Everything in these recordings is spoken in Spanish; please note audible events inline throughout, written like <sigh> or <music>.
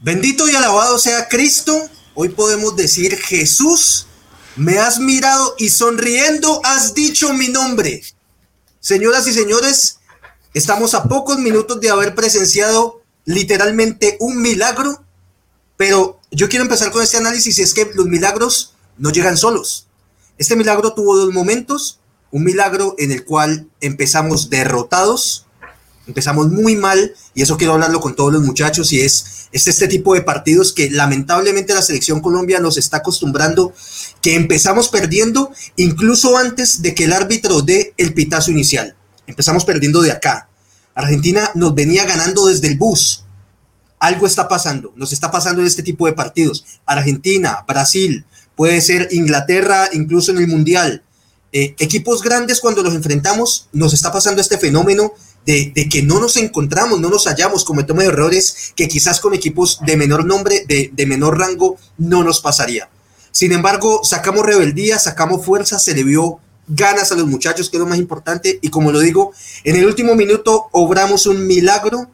Bendito y alabado sea Cristo. Hoy podemos decir, Jesús, me has mirado y sonriendo has dicho mi nombre. Señoras y señores, estamos a pocos minutos de haber presenciado literalmente un milagro, pero yo quiero empezar con este análisis y es que los milagros no llegan solos. Este milagro tuvo dos momentos, un milagro en el cual empezamos derrotados, empezamos muy mal, y eso quiero hablarlo con todos los muchachos, y es, este tipo de partidos que lamentablemente la selección Colombia nos está acostumbrando, que empezamos perdiendo incluso antes de que el árbitro dé el pitazo inicial. Empezamos perdiendo de acá. Argentina nos venía ganando desde el bus. Algo está pasando, nos está pasando en este tipo de partidos. Argentina, Brasil, puede ser Inglaterra, incluso en el Mundial. Eh, equipos grandes cuando los enfrentamos, nos está pasando este fenómeno de, que no nos encontramos, no nos hallamos, cometemos errores que quizás con equipos de menor nombre, de, de menor rango, no nos pasaría. Sin embargo, sacamos rebeldía, sacamos fuerza, se le vio ganas a los muchachos, que es lo más importante, y como lo digo, en el último minuto obramos un milagro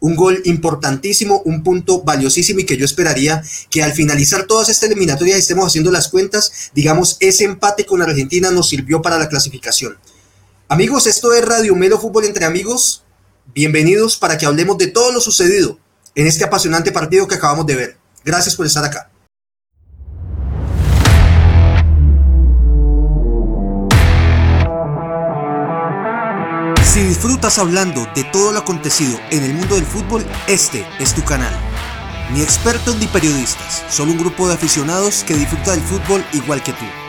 un gol importantísimo, un punto valiosísimo y que yo esperaría que al finalizar todas estas eliminatorias estemos haciendo las cuentas, digamos, ese empate con Argentina nos sirvió para la clasificación. Amigos, esto es Radio Melo Fútbol entre amigos. Bienvenidos para que hablemos de todo lo sucedido en este apasionante partido que acabamos de ver. Gracias por estar acá. Si disfrutas hablando de todo lo acontecido en el mundo del fútbol, este es tu canal. Ni expertos ni periodistas, solo un grupo de aficionados que disfruta del fútbol igual que tú.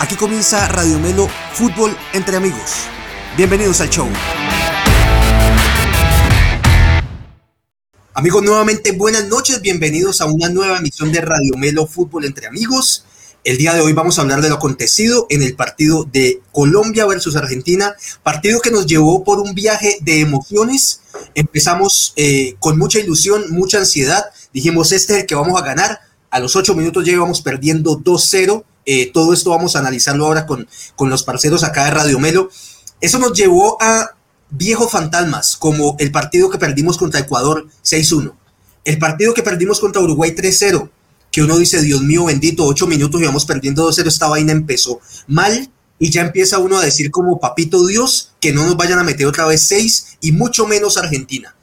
Aquí comienza Radio Melo Fútbol entre amigos. Bienvenidos al show. Amigos, nuevamente buenas noches, bienvenidos a una nueva emisión de Radio Melo Fútbol entre amigos. El día de hoy vamos a hablar de lo acontecido en el partido de Colombia versus Argentina, partido que nos llevó por un viaje de emociones. Empezamos eh, con mucha ilusión, mucha ansiedad. Dijimos, este es el que vamos a ganar. A los ocho minutos ya íbamos perdiendo 2-0. Eh, todo esto vamos a analizarlo ahora con, con los parceros acá de Radio Melo. Eso nos llevó a viejos fantasmas, como el partido que perdimos contra Ecuador 6-1, el partido que perdimos contra Uruguay 3-0 que uno dice, Dios mío bendito, ocho minutos y vamos perdiendo 2-0, esta vaina empezó mal y ya empieza uno a decir como papito Dios que no nos vayan a meter otra vez seis y mucho menos Argentina.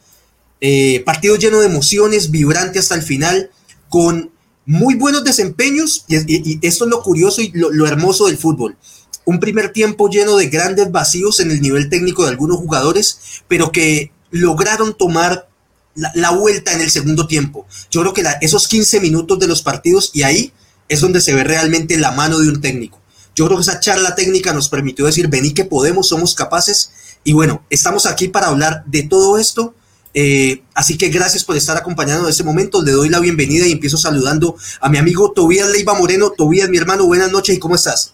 Eh, partido lleno de emociones, vibrante hasta el final, con muy buenos desempeños y, esto es lo curioso y lo, hermoso del fútbol. Un primer tiempo lleno de grandes vacíos en el nivel técnico de algunos jugadores, pero que lograron tomar la, vuelta en el segundo tiempo. Yo creo que esos 15 minutos de los partidos y ahí es donde se ve realmente la mano de un técnico. Yo creo que esa charla técnica nos permitió decir, vení que podemos, somos capaces. Y bueno, estamos aquí para hablar de todo esto. Eh, así que gracias por estar acompañando en este momento. Le doy la bienvenida y empiezo saludando a mi amigo Tobías Leiva Moreno. Tobías, mi hermano, buenas noches y ¿cómo estás?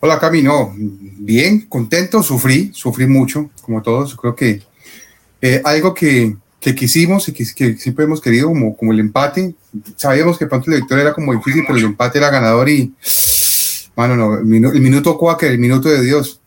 Hola, Camino. Bien, contento, sufrí, sufrí mucho, como todos. Creo que eh, algo que, que, quisimos y que, siempre hemos querido, como, como el empate. Sabíamos que pronto la victoria era como difícil, pero el empate era ganador y, no, el, minuto cuáquer, el minuto de Dios.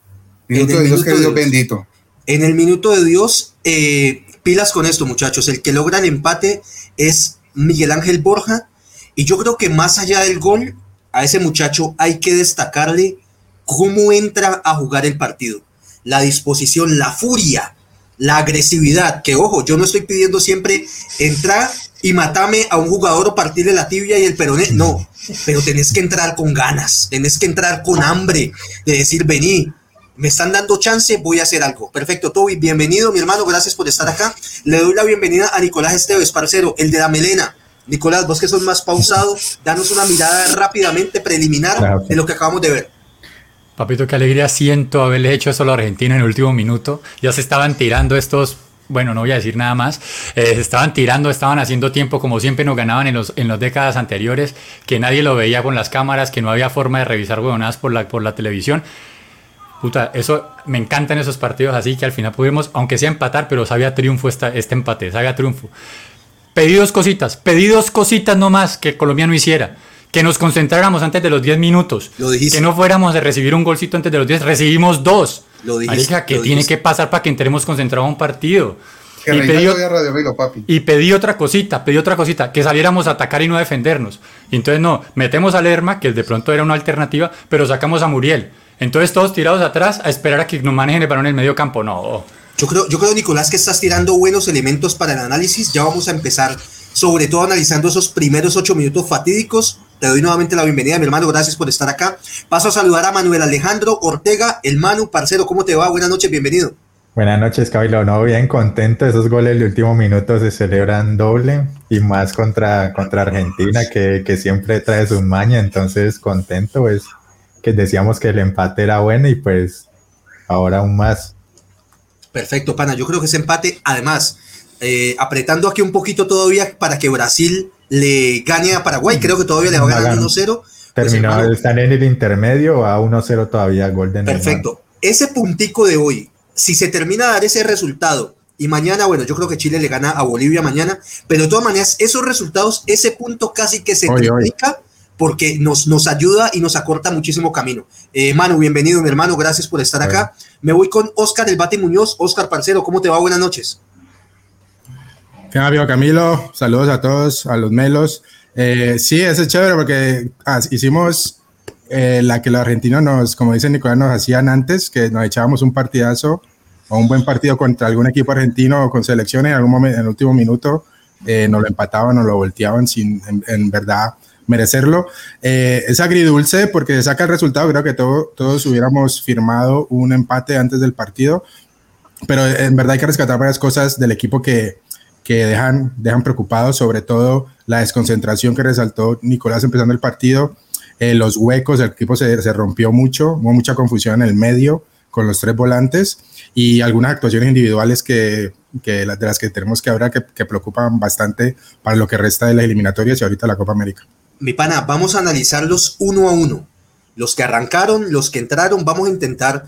Minuto de Dios, que Dios bendito. En el minuto de Dios, eh, pilas con esto, muchachos. El que logra el empate es Miguel Ángel Borja. Y yo creo que más allá del gol, a ese muchacho hay que destacarle cómo entra a jugar el partido. La disposición, la furia, la agresividad, que ojo, yo no estoy pidiendo siempre entrar y matame a un jugador o partirle la tibia y el peroné, no, pero tenés que entrar con ganas, tenés que entrar con hambre de decir, vení, me están dando chance, voy a hacer algo. Perfecto, Toby, bienvenido, mi hermano, gracias por estar acá. Le doy la bienvenida a Nicolás Esteves, parcero, el de la melena. Nicolás, vos que sos más pausado, danos una mirada rápidamente preliminar de lo que acabamos de ver. Papito, qué alegría siento haberle hecho eso a los argentinos en el último minuto. Ya se estaban tirando estos, bueno, no voy a decir nada más, eh, se estaban tirando, estaban haciendo tiempo como siempre nos ganaban en, los, en las décadas anteriores, que nadie lo veía con las cámaras, que no había forma de revisar huevonadas por la, por la televisión. Puta, eso me encantan esos partidos así que al final pudimos, aunque sea empatar, pero sabía triunfo esta, este empate, sabía triunfo. Pedí dos cositas, pedí dos cositas nomás que Colombia no hiciera que nos concentráramos antes de los 10 minutos. Lo dijiste. Que no fuéramos a recibir un golcito antes de los 10, recibimos dos. Lo dijiste. que tiene que pasar para que entremos concentrados a un partido. y pedí, y pedí otra cosita, pedí otra cosita, que saliéramos a atacar y no a defendernos. Y entonces no, metemos a Lerma, que de pronto era una alternativa, pero sacamos a Muriel. Entonces todos tirados atrás a esperar a que nos manejen el balón en el medio campo. No. Yo creo, yo creo, Nicolás, que estás tirando buenos elementos para el análisis. Ya vamos a empezar, sobre todo analizando esos primeros ocho minutos fatídicos. Te doy nuevamente la bienvenida, mi hermano. Gracias por estar acá. Paso a saludar a Manuel Alejandro Ortega, el Manu, parcero. ¿Cómo te va? Buenas noches, bienvenido. Buenas noches, Camilo. No, bien contento. Esos goles de último minuto se celebran doble y más contra, contra Argentina, que, que siempre trae su maña. Entonces, contento, pues, que decíamos que el empate era bueno y pues ahora aún más. Perfecto, pana. Yo creo que ese empate, además, eh, apretando aquí un poquito todavía para que Brasil le gane a Paraguay. Creo que todavía le va a ganar 1-0. Pues, Terminó, están en el intermedio a 1-0 todavía, Golden. Perfecto. Ese puntico de hoy, si se termina de dar ese resultado y mañana, bueno, yo creo que Chile le gana a Bolivia mañana, pero de todas maneras, esos resultados, ese punto casi que se triplica porque nos, nos ayuda y nos acorta muchísimo camino. Eh, Manu, bienvenido, mi hermano, gracias por estar acá. Me voy con Oscar El Bate Muñoz. Oscar Parcero, ¿cómo te va? Buenas noches. ¿Qué amigo Camilo? Saludos a todos, a los melos. Eh, sí, es chévere porque ah, hicimos eh, la que los argentinos nos, como dice Nicolás, nos hacían antes, que nos echábamos un partidazo o un buen partido contra algún equipo argentino o con selecciones en algún momento, en el último minuto, eh, nos lo empataban, nos lo volteaban sin en, verdad merecerlo. Eh, es agridulce porque saca el resultado, creo que todos hubiéramos firmado un empate antes del partido, pero en verdad hay que rescatar varias cosas del equipo que, que dejan, dejan preocupados, sobre todo la desconcentración que resaltó Nicolás empezando el partido eh, los huecos, el equipo se, se, rompió mucho, hubo mucha confusión en el medio con los tres volantes y algunas actuaciones individuales que, que de las que tenemos que hablar que, que, preocupan bastante para lo que resta de las eliminatorias y ahorita la Copa América. Mi pana, vamos a analizarlos uno a uno. Los que arrancaron, los que entraron, vamos a intentar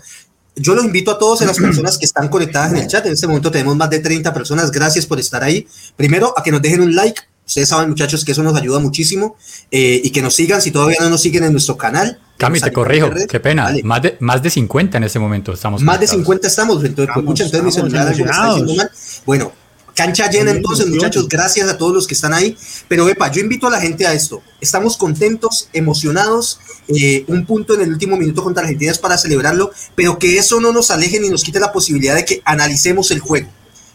yo los invito a todos a las personas que están conectadas en el chat. En este momento tenemos más de 30 personas. Gracias por estar ahí. Primero, a que nos dejen un like, Ustedes saben, muchachos, que eso nos ayuda muchísimo eh, y que nos sigan si todavía no nos siguen en nuestro canal. Cami, te corrijo, qué pena. Más, de, más de 50 en ese momento estamos. Más de 50 estamos. Entonces, pues, estamos, entonces mi celular está mal. Bueno, cancha llena entonces, muchachos. Gracias a todos los que están ahí. Pero, Epa, yo invito a la gente a esto. Estamos contentos, emocionados. Eh, un punto en el último minuto contra Argentina es para celebrarlo, pero que eso no nos aleje ni nos quite la posibilidad de que analicemos el juego.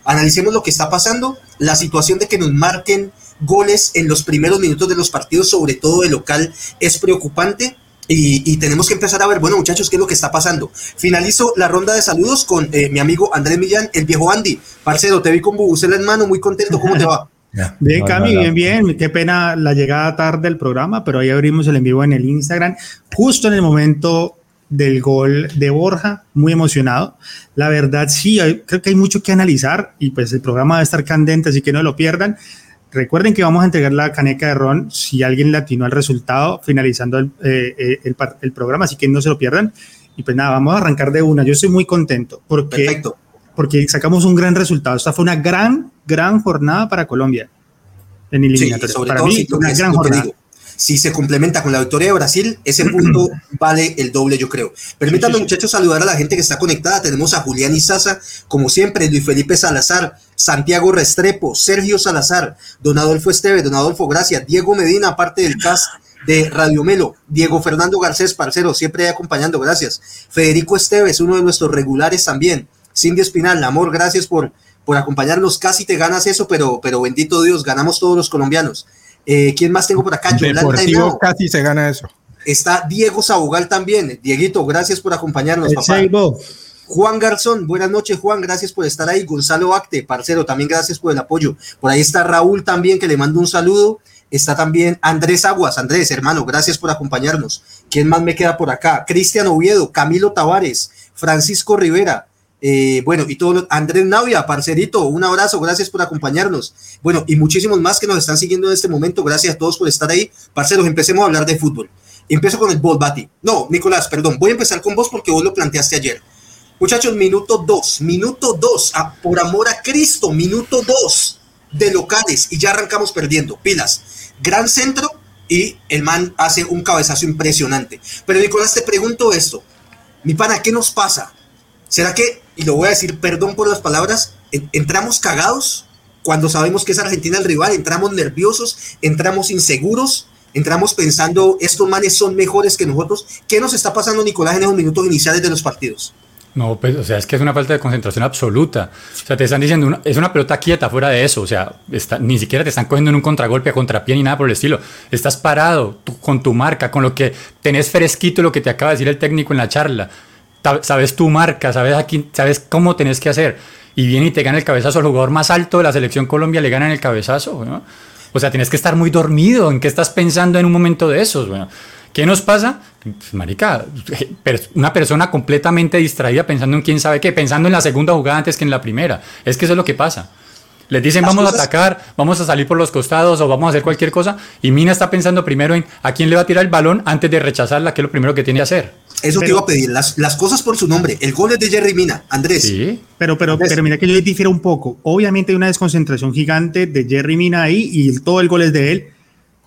Analicemos lo que está pasando, la situación de que nos marquen goles en los primeros minutos de los partidos, sobre todo de local, es preocupante. Y, tenemos que empezar a ver, bueno muchachos, ¿qué es lo que está pasando? Finalizo la ronda de saludos con eh, mi amigo Andrés Millán, el viejo Andy. Parcero, te vi con Bubucela en mano, muy contento, ¿cómo te va? <laughs> Bien, Cami, bien, bien. Qué pena la llegada tarde del programa, pero ahí abrimos el en vivo en el Instagram, justo en el momento del gol de Borja, muy emocionado. La verdad, sí, creo que hay mucho que analizar y pues el programa va a estar candente, así que no lo pierdan. Recuerden que vamos a entregar la caneca de ron si alguien latinó al resultado finalizando el, eh, eh, el, programa, así que no se lo pierdan. Y pues nada, vamos a arrancar de una. Yo estoy muy contento porque, porque sacamos un gran resultado. Esta fue una gran, gran jornada para Colombia en eliminatoria. para mí, una gran jornada si se complementa con la victoria de Brasil, ese <clears throat> punto vale el doble, yo creo. Permítanme, muchachos, saludar a la gente que está conectada. Tenemos a Julián Izaza, como siempre, Luis Felipe Salazar, Santiago Restrepo, Sergio Salazar, Don Adolfo Esteve, Don Adolfo Gracia, Diego Medina, parte del cast de Radio Melo, Diego Fernando Garcés, parcero, siempre acompañando, gracias. Federico Esteves, uno de nuestros regulares también. Cindy Espinal, amor, gracias por, por acompañarnos. Casi te ganas eso, pero, pero bendito Dios, ganamos todos los colombianos. Eh, ¿Quién más tengo por acá? Deportivo casi se gana eso. Está Diego Sabugal también. Dieguito, gracias por acompañarnos, papá. Juan Garzón, buenas noches, Juan, gracias por estar ahí. Gonzalo Acte, parcero, también gracias por el apoyo. Por ahí está Raúl también, que le mando un saludo. Está también Andrés Aguas, Andrés, hermano, gracias por acompañarnos. ¿Quién más me queda por acá? Cristian Oviedo, Camilo Tavares, Francisco Rivera, eh, bueno, y todo, Andrés Navia, parcerito, un abrazo, gracias por acompañarnos. Bueno, y muchísimos más que nos están siguiendo en este momento, gracias a todos por estar ahí. Parceros, empecemos a hablar de fútbol. Empiezo con el bot, Bati. No, Nicolás, perdón, voy a empezar con vos porque vos lo planteaste ayer. Muchachos, minuto 2, minuto 2, por amor a Cristo, minuto 2 de locales y ya arrancamos perdiendo. Pilas, gran centro y el man hace un cabezazo impresionante. Pero Nicolás, te pregunto esto, mi pana, ¿qué nos pasa? ¿Será que y lo voy a decir, perdón por las palabras, entramos cagados cuando sabemos que es Argentina el rival, entramos nerviosos, entramos inseguros, entramos pensando, estos manes son mejores que nosotros. ¿Qué nos está pasando, Nicolás, en esos minutos iniciales de los partidos? No, pues, o sea, es que es una falta de concentración absoluta. O sea, te están diciendo, es una pelota quieta fuera de eso. O sea, ni siquiera te están cogiendo en un contragolpe a contrapié ni nada por el estilo. Estás parado con tu marca, con lo que tenés fresquito lo que te acaba de decir el técnico en la charla. Sabes tu marca, sabes, aquí, sabes cómo tenés que hacer. Y viene y te gana el cabezazo. El jugador más alto de la selección Colombia le gana en el cabezazo. O sea, tienes que estar muy dormido. ¿En qué estás pensando en un momento de esos? Bueno, ¿Qué nos pasa? Pues, marica, una persona completamente distraída pensando en quién sabe qué, pensando en la segunda jugada antes que en la primera. Es que eso es lo que pasa. Les dicen vamos a atacar, vamos a salir por los costados o vamos a hacer cualquier cosa. Y Mina está pensando primero en a quién le va a tirar el balón antes de rechazarla, que es lo primero que tiene que hacer. Eso te iba a pedir, las, las, cosas por su nombre. El gol es de Jerry Mina, Andrés. Sí. Pero, pero, pero mira que yo difiero un poco. Obviamente hay una desconcentración gigante de Jerry Mina ahí y todo el gol es de él.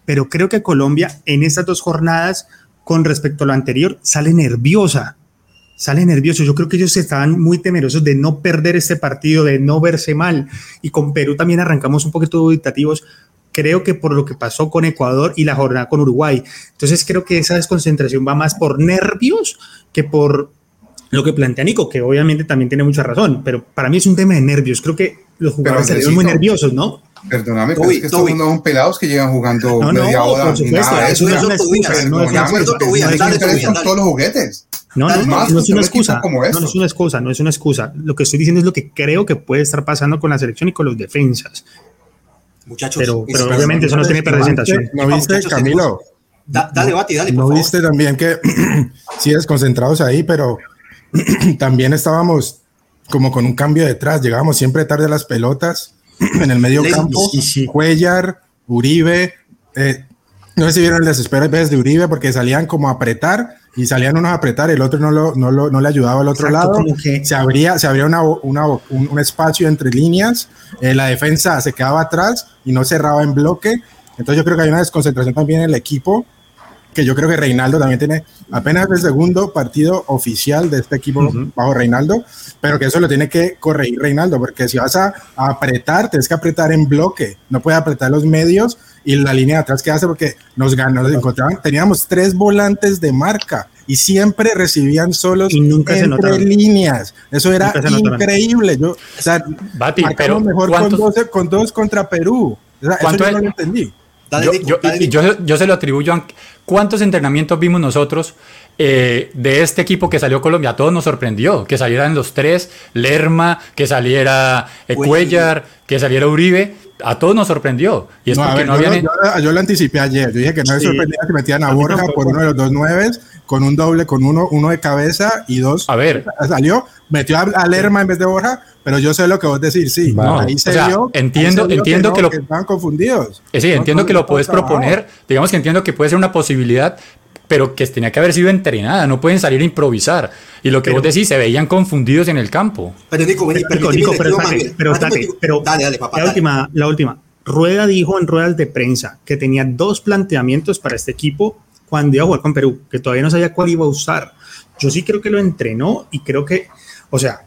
Pero creo que Colombia en estas dos jornadas con respecto a lo anterior, sale nerviosa, sale nervioso. Yo creo que ellos estaban muy temerosos de no perder este partido, de no verse mal. Y con Perú también arrancamos un poquito dubitativos, creo que por lo que pasó con Ecuador y la jornada con Uruguay. Entonces creo que esa desconcentración va más por nervios que por lo que plantea Nico, que obviamente también tiene mucha razón, pero para mí es un tema de nervios. Creo que los jugadores salieron muy nerviosos, ¿no? Perdóname, pero es que estos no son pelados que llegan jugando no, media no, hora. Por supuesto, eso no es una excusa. No es una excusa. todos los juguetes. No, no, no, no es una excusa. No, no es una excusa, no es una excusa. Lo que estoy diciendo es lo que creo que puede estar pasando con la selección y con los defensas. Muchachos, pero, pero obviamente eso no tiene representación. ¿No viste, Camilo? dale, Bati, dale, ¿No viste también que <clears throat> sí desconcentrados ahí, pero <clears throat> también estábamos como con un cambio detrás, llegábamos siempre tarde a las pelotas <clears throat> en el medio campo, Cuellar, Uribe, eh, no sé si vieron el desespero de Uribe porque salían como a apretar y salían unos a apretar, el otro no, lo, no, lo, no le ayudaba al otro lado, se abría, se abría una, una, un, espacio entre líneas, eh, la defensa se quedaba atrás y no cerraba en bloque, entonces yo creo que hay una desconcentración también en el equipo que yo creo que Reinaldo también tiene apenas el segundo partido oficial de este equipo bajo Reinaldo, pero que eso lo tiene que corregir Reinaldo, porque si vas a, apretar, tienes que apretar en bloque, no puedes apretar los medios y la línea de atrás que hace porque nos ganó, nos encontraban, teníamos tres volantes de marca y siempre recibían solos y nunca entre líneas. Eso era increíble. Yo, o sea, pero mejor con dos, con dos, contra Perú. eso yo no lo entendí yo, se lo atribuyo a cuántos entrenamientos vimos nosotros eh, de este equipo que salió Colombia. A todos nos sorprendió que salieran los tres, Lerma, que saliera eh, Cuellar, que saliera Uribe. A todos nos sorprendió. Y es porque no yo, yo, lo anticipé ayer. Yo dije que no me sorprendía que metían a Borja por uno de los dos nueves, con un doble, con uno, uno de cabeza y dos. A ver. Salió, metió a, Lerma en vez de Borja, pero yo sé lo que vos decís, sí. ahí se vio. Entiendo, entiendo que, lo. estaban confundidos. Eh, sí, entiendo que lo puedes proponer. Digamos que entiendo que puede ser una posibilidad, pero que tenía que haber sido entrenada, no pueden salir a improvisar. Y lo que vos decís, se veían confundidos en el campo. Pero Nico, vení, pero, Nico, pero, pero, pero dale, dale, papá, la última, la última. Rueda dijo en ruedas de prensa que tenía dos planteamientos para este equipo cuando iba a jugar con Perú, que todavía no sabía cuál iba a usar. Yo sí creo que lo entrenó y creo que, o sea,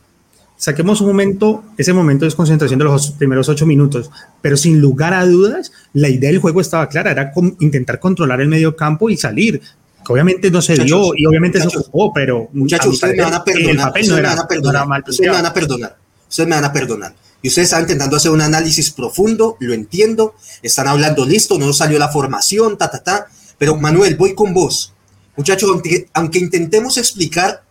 saquemos un momento, ese momento de desconcentración de los primeros ocho minutos, pero sin lugar a dudas, la idea del juego estaba clara, era intentar controlar el medio campo y salir obviamente no se dio y obviamente se jugó, pero muchachos, ustedes me van a perdonar, ustedes me van a perdonar, ustedes me van a perdonar, ustedes me van a perdonar. Y ustedes están intentando hacer un análisis profundo, lo entiendo, están hablando listo, no salió la formación, ta, ta, ta, pero Manuel, voy con vos. Muchachos, aunque, aunque intentemos explicar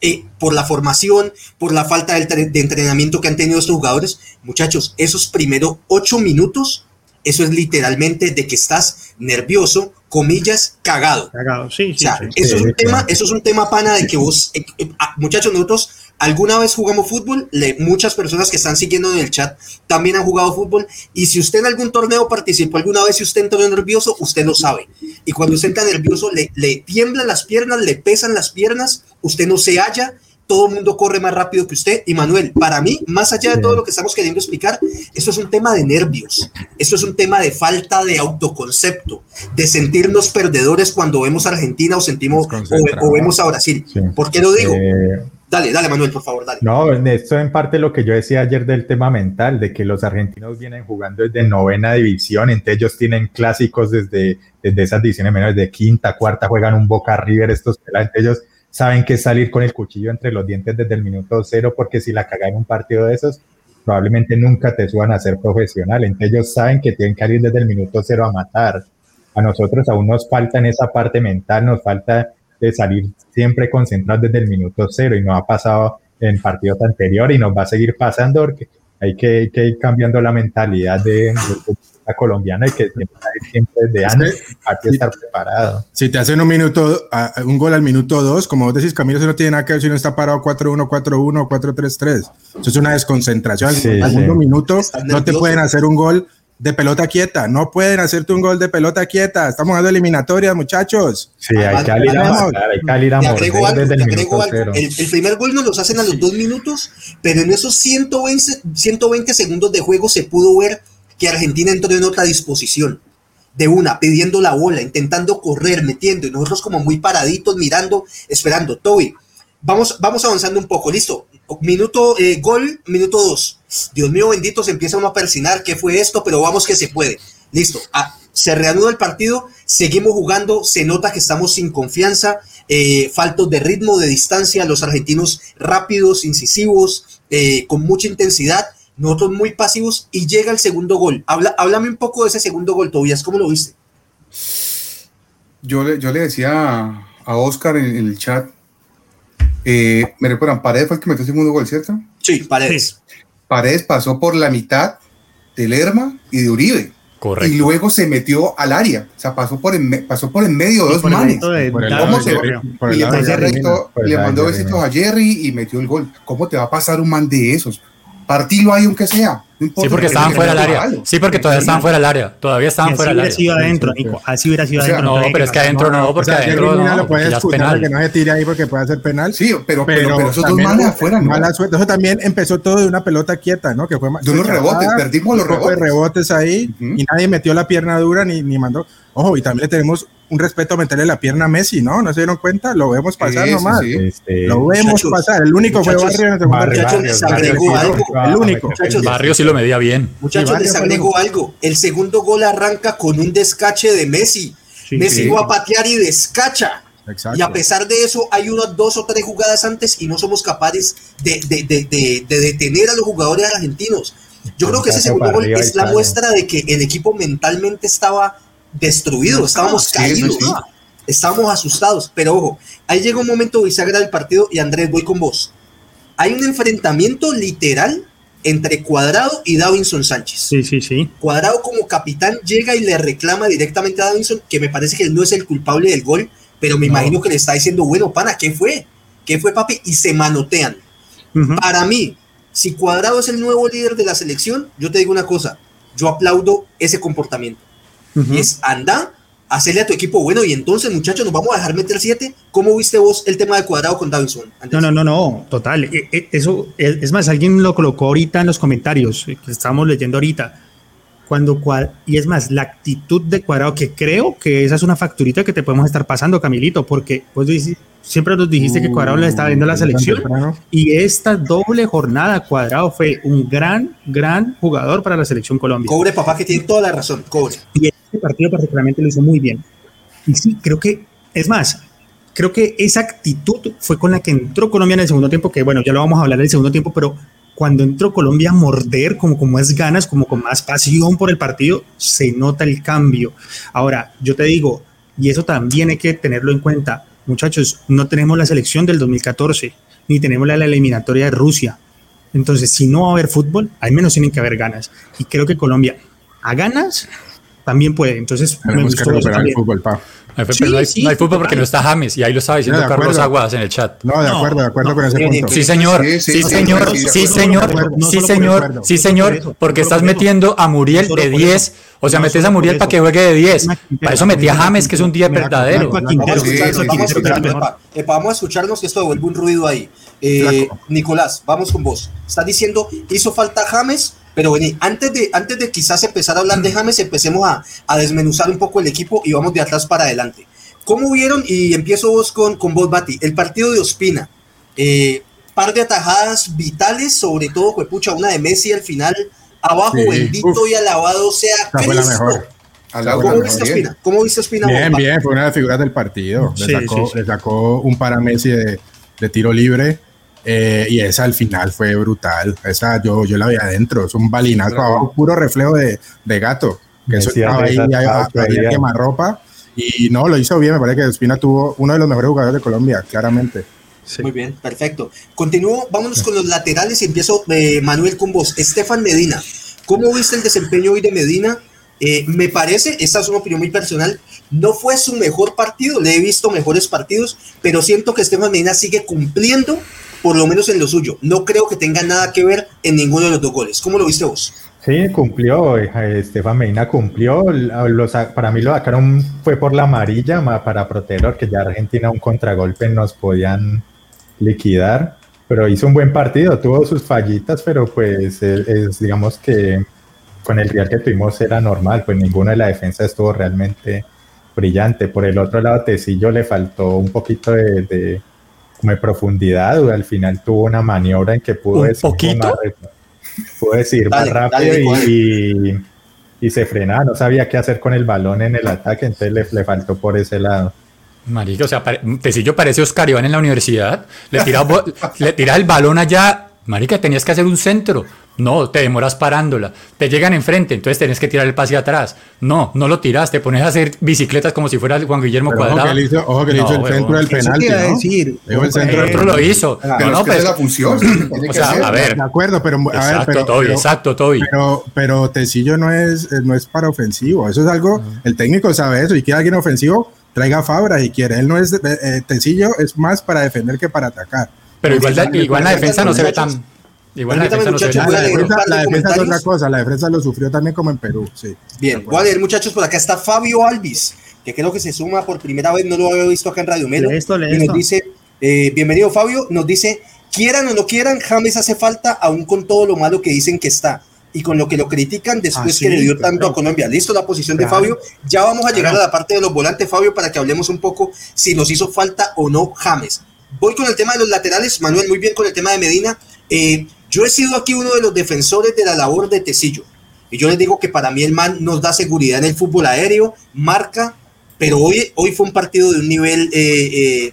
eh, por la formación, por la falta de, de entrenamiento que han tenido estos jugadores, muchachos, esos primeros ocho minutos, eso es literalmente de que estás nervioso, comillas, cagado. Cagado, sí, sí. eso, es un tema, eso es un tema pana de que vos, eh, eh, ah, muchachos, nosotros alguna vez jugamos fútbol, le, muchas personas que están siguiendo en el chat también han jugado fútbol, y si usted en algún torneo participó alguna vez y usted entró nervioso, usted lo sabe. Y cuando usted está nervioso, le, le tiemblan las piernas, le pesan las piernas, usted no se halla, todo el mundo corre más rápido que usted. Y Manuel, para mí, más allá de todo lo que estamos queriendo explicar, esto es un tema de nervios, esto es un tema de falta de autoconcepto, de sentirnos perdedores cuando vemos a Argentina o sentimos o, vemos a Brasil. ¿Por qué lo digo? Eh, Dale, dale, Manuel, por favor, dale. No, esto en parte lo que yo decía ayer del tema mental, de que los argentinos vienen jugando desde novena división, entre ellos tienen clásicos desde, desde esas divisiones menores, de quinta, cuarta, juegan un Boca River, estos entre ellos saben que salir con el cuchillo entre los dientes desde el minuto cero, porque si la cagan en un partido de esos, probablemente nunca te suban a ser profesional. Entonces ellos saben que tienen que salir desde el minuto cero a matar. A nosotros aún nos falta en esa parte mental, nos falta de salir siempre concentrados desde el minuto cero y no ha pasado en partidos anteriores y nos va a seguir pasando porque hay que, ir cambiando la mentalidad de, colombiana y que siempre, desde antes hay que estar preparado. Si te hacen un minuto, un gol al minuto dos, como vos decís, Camilo, eso no tiene nada que ver si no está parado 4-1, 4-1, 4-3-3. Eso es una desconcentración. al segundo minuto no te pueden hacer un gol de pelota quieta. No pueden hacerte un gol de pelota quieta. Estamos jugando eliminatorias, muchachos. Sí, hay que salir a hay que el, el, primer gol nos los hacen a los dos minutos, pero en esos 120, 120 segundos de juego se pudo ver que Argentina entró en otra disposición. De una, pidiendo la bola, intentando correr, metiendo, y nosotros como muy paraditos, mirando, esperando. Toby, vamos, vamos avanzando un poco, listo. Minuto, eh, gol, minuto dos. Dios mío bendito, se empieza uno a persinar, ¿qué fue esto? Pero vamos que se puede. Listo, ah, se reanuda el partido, seguimos jugando, se nota que estamos sin confianza, eh, faltos de ritmo, de distancia, los argentinos rápidos, incisivos, eh, con mucha intensidad, nosotros muy pasivos y llega el segundo gol. Habla, háblame un poco de ese segundo gol, Tobias, ¿cómo lo viste? Yo le, yo le decía a Oscar en, el chat, eh, me recuerdan, Paredes fue el que metió el segundo gol, ¿cierto? Sí, Paredes. Paredes pasó por la mitad de Lerma y de Uribe. Correcto. Y luego se metió al área, o sea, pasó por en, pasó por en medio de dos manes. ¿Cómo se y le mandó besitos a Jerry y metió el gol. ¿Cómo te va a pasar un man de esos? Partilo ahí aunque sea. sí, porque estaban fuera del área. Sí, porque todavía estaban fuera del área. Todavía estaban fuera del área. Así hubiera sido adentro, Nico. Así hubiera sido adentro. No, pero es que adentro no, porque adentro no, lo puedes ya es penal. que no se tire ahí porque puede ser penal. Sí, pero, pero, pero, esos dos malas afuera, ¿no? Mala suerte. Eso también empezó todo de una pelota quieta, ¿no? Que fue de unos rebotes, perdimos los rebotes. rebotes ahí y nadie metió la pierna dura ni, ni mandó. Ojo, y también le tenemos un respeto a meterle la pierna a Messi, ¿no? ¿No se dieron cuenta? Lo vemos pasar nomás. Este, lo vemos pasar. El único fue Barrio en el Barrio, algo. El único. Barrio sí lo medía bien. Muchachos, les agrego algo. El segundo gol arranca con un descache de Messi. Messi va a patear y descacha. Y a pesar de eso, hay unas dos o tres jugadas antes y no somos capaces de, de, de, de detener a los jugadores argentinos. Yo creo que ese segundo gol es la muestra de que el equipo mentalmente estaba destruido, estábamos caídos, estábamos asustados, pero ojo, ahí llega un momento bisagra del partido y Andrés, voy con vos. Hay un enfrentamiento literal entre Cuadrado y Davinson Sánchez. Sí, sí, sí. Cuadrado como capitán llega y le reclama directamente a Davinson, que me parece que él no es el culpable del gol, pero me imagino que le está diciendo, bueno, pana, ¿qué fue? ¿Qué fue, papi? Y se manotean. Para mí, si Cuadrado es el nuevo líder de la selección, yo te digo una cosa, yo aplaudo ese comportamiento es anda, hacerle a tu equipo bueno y entonces muchachos nos vamos a dejar meter siete. ¿Cómo viste vos el tema de cuadrado con Davidson? No, no, no, no, total. E, e, eso es más, alguien lo colocó ahorita en los comentarios eh, que estamos leyendo ahorita. Cuando y es más, la actitud de cuadrado, que creo que esa es una facturita que te podemos estar pasando, Camilito, porque vos siempre nos dijiste que Cuadrado le estaba viendo la uh, selección y esta doble jornada Cuadrado fue un gran, gran jugador para la selección Colombia. Cobre, papá, que tiene toda la razón, cobre. Y este partido particularmente lo hizo muy bien. Y sí, creo que, es más, creo que esa actitud fue con la que entró Colombia en el segundo tiempo, que bueno, ya lo vamos a hablar del segundo tiempo, pero cuando entró Colombia a morder como con más ganas, como con más pasión por el partido, se nota el cambio. Ahora, yo te digo, y eso también hay que tenerlo en cuenta, muchachos, no tenemos la selección del 2014, ni tenemos la, la eliminatoria de Rusia. Entonces, si no va a haber fútbol, al menos tienen que haber ganas. Y creo que Colombia, a ganas, también puede. Entonces, me gustó el fútbol, pa. No hay, no hay, fútbol porque no está James y ahí lo estaba diciendo Carlos Aguas en el chat. No, de acuerdo, de acuerdo con ese punto. Sí, señor, sí, señor, sí, señor, sí, señor, sí, señor, porque estás metiendo a Muriel de 10, o sea, metes a Muriel para que juegue de 10. Para eso metí a James, que es un día verdadero. Vamos a escucharnos que esto devuelve un ruido ahí. Eh, Nicolás, vamos con vos. Estás diciendo, hizo falta James, pero vení, antes de, antes de quizás empezar a hablar de James, empecemos a, a, desmenuzar un poco el equipo y vamos de atrás para adelante. ¿Cómo vieron? Y empiezo vos con, con vos, Bati, el partido de Ospina. Eh, par de atajadas vitales, sobre todo, pucha, una de Messi al final, abajo, Sí, bendito uf. y alabado sea Esa fue la Cristo. ¿Cómo sea viste. Ospina? ¿Cómo viste Ospina? Bien, bien, fue una de las figuras del partido. Le, Sí, sacó, sí, sí. le sacó un para Messi de, de tiro libre eh, y esa al final fue brutal. Esa yo, yo la vi adentro, es un balinazo bravo. abajo, puro reflejo de, de gato. Que eso estaba ahí, ahí, quemarropa. Y no, lo hizo bien, me parece que Espina tuvo uno de los mejores jugadores de Colombia, claramente. Sí. Muy bien, perfecto. Continúo, vámonos con los laterales y empiezo, eh, Manuel, con vos. Estefan Medina, ¿cómo viste el desempeño hoy de Medina? Eh, me parece, esta es una opinión muy personal, no fue su mejor partido, le he visto mejores partidos, pero siento que Estefan Medina sigue cumpliendo, por lo menos en lo suyo. No creo que tenga nada que ver en ninguno de los dos goles. ¿Cómo lo viste vos? Sí, cumplió, Estefan Medina cumplió, lo sa- para mí lo sacaron fue por la amarilla ma- para protegerlo, que ya Argentina un contragolpe nos podían liquidar, pero hizo un buen partido, tuvo sus fallitas, pero pues eh, es, digamos que con el rival que tuvimos era normal, pues ninguno de la defensa estuvo realmente brillante. Por el otro lado, Tecillo le faltó un poquito de, como de profundidad, al final tuvo una maniobra en que pudo ¿Un decir poquito? más pudo decir Dale, más rápido dale, y, y, y se frenaba, no sabía qué hacer con el balón en el ataque, entonces le, le faltó por ese lado. Marica, o sea, pare- Tecillo parece Oscar Iván en la universidad. Le tiras le tiras el balón allá. Marica, tenías que hacer un centro. No, te demoras parándola. Te llegan enfrente, entonces tenés que tirar el pase atrás. No, no lo tiras, te pones a hacer bicicletas como si fuera Juan Guillermo Pero ojo Cuadrado. que le hizo, ojo que le No, hizo el centro del penalti, te iba a ¿no? decir. Dijo el centro El del otro lo hizo. Pero No, no, pues, la función. <clears throat> tiene que o sea, hacer. a ver. De acuerdo, pero a ver, Exacto, pero, Toby, pero- exacto, Toby. Pero, pero Tecillo no es, eh, no es para ofensivo. Eso es algo, el técnico sabe eso. Y quiere alguien ofensivo, traiga a Fabra y quiere. Él no es, eh, eh, Tecillo es más para defender que para atacar. Pero igual, igual la defensa no se ve tan. Igual la Permítame, defensa a la defensa, la es otra cosa. La defensa lo sufrió también como en Perú. Sí. Bien, voy a leer muchachos, por acá está Fabio Alvis, que creo que se suma por primera vez, no lo había visto acá en Radio Melo. Esto, y nos esto. dice, eh, bienvenido Fabio, nos dice, quieran o no quieran, James hace falta aún con todo lo malo que dicen que está y con lo que lo critican después Ah, sí, que le dio claro. tanto a Colombia. Listo la posición de. Fabio. Ya vamos a llegar Claro. a la parte de los volantes, Fabio, para que hablemos un poco si nos hizo falta o no James. Voy con el tema de los laterales, Manuel, muy bien con el tema de Medina. Eh, yo he sido aquí uno de los defensores de la labor de Tecillo. Y yo les digo que para mí el man nos da seguridad en el fútbol aéreo, marca, pero hoy, hoy fue un partido de un nivel eh, eh,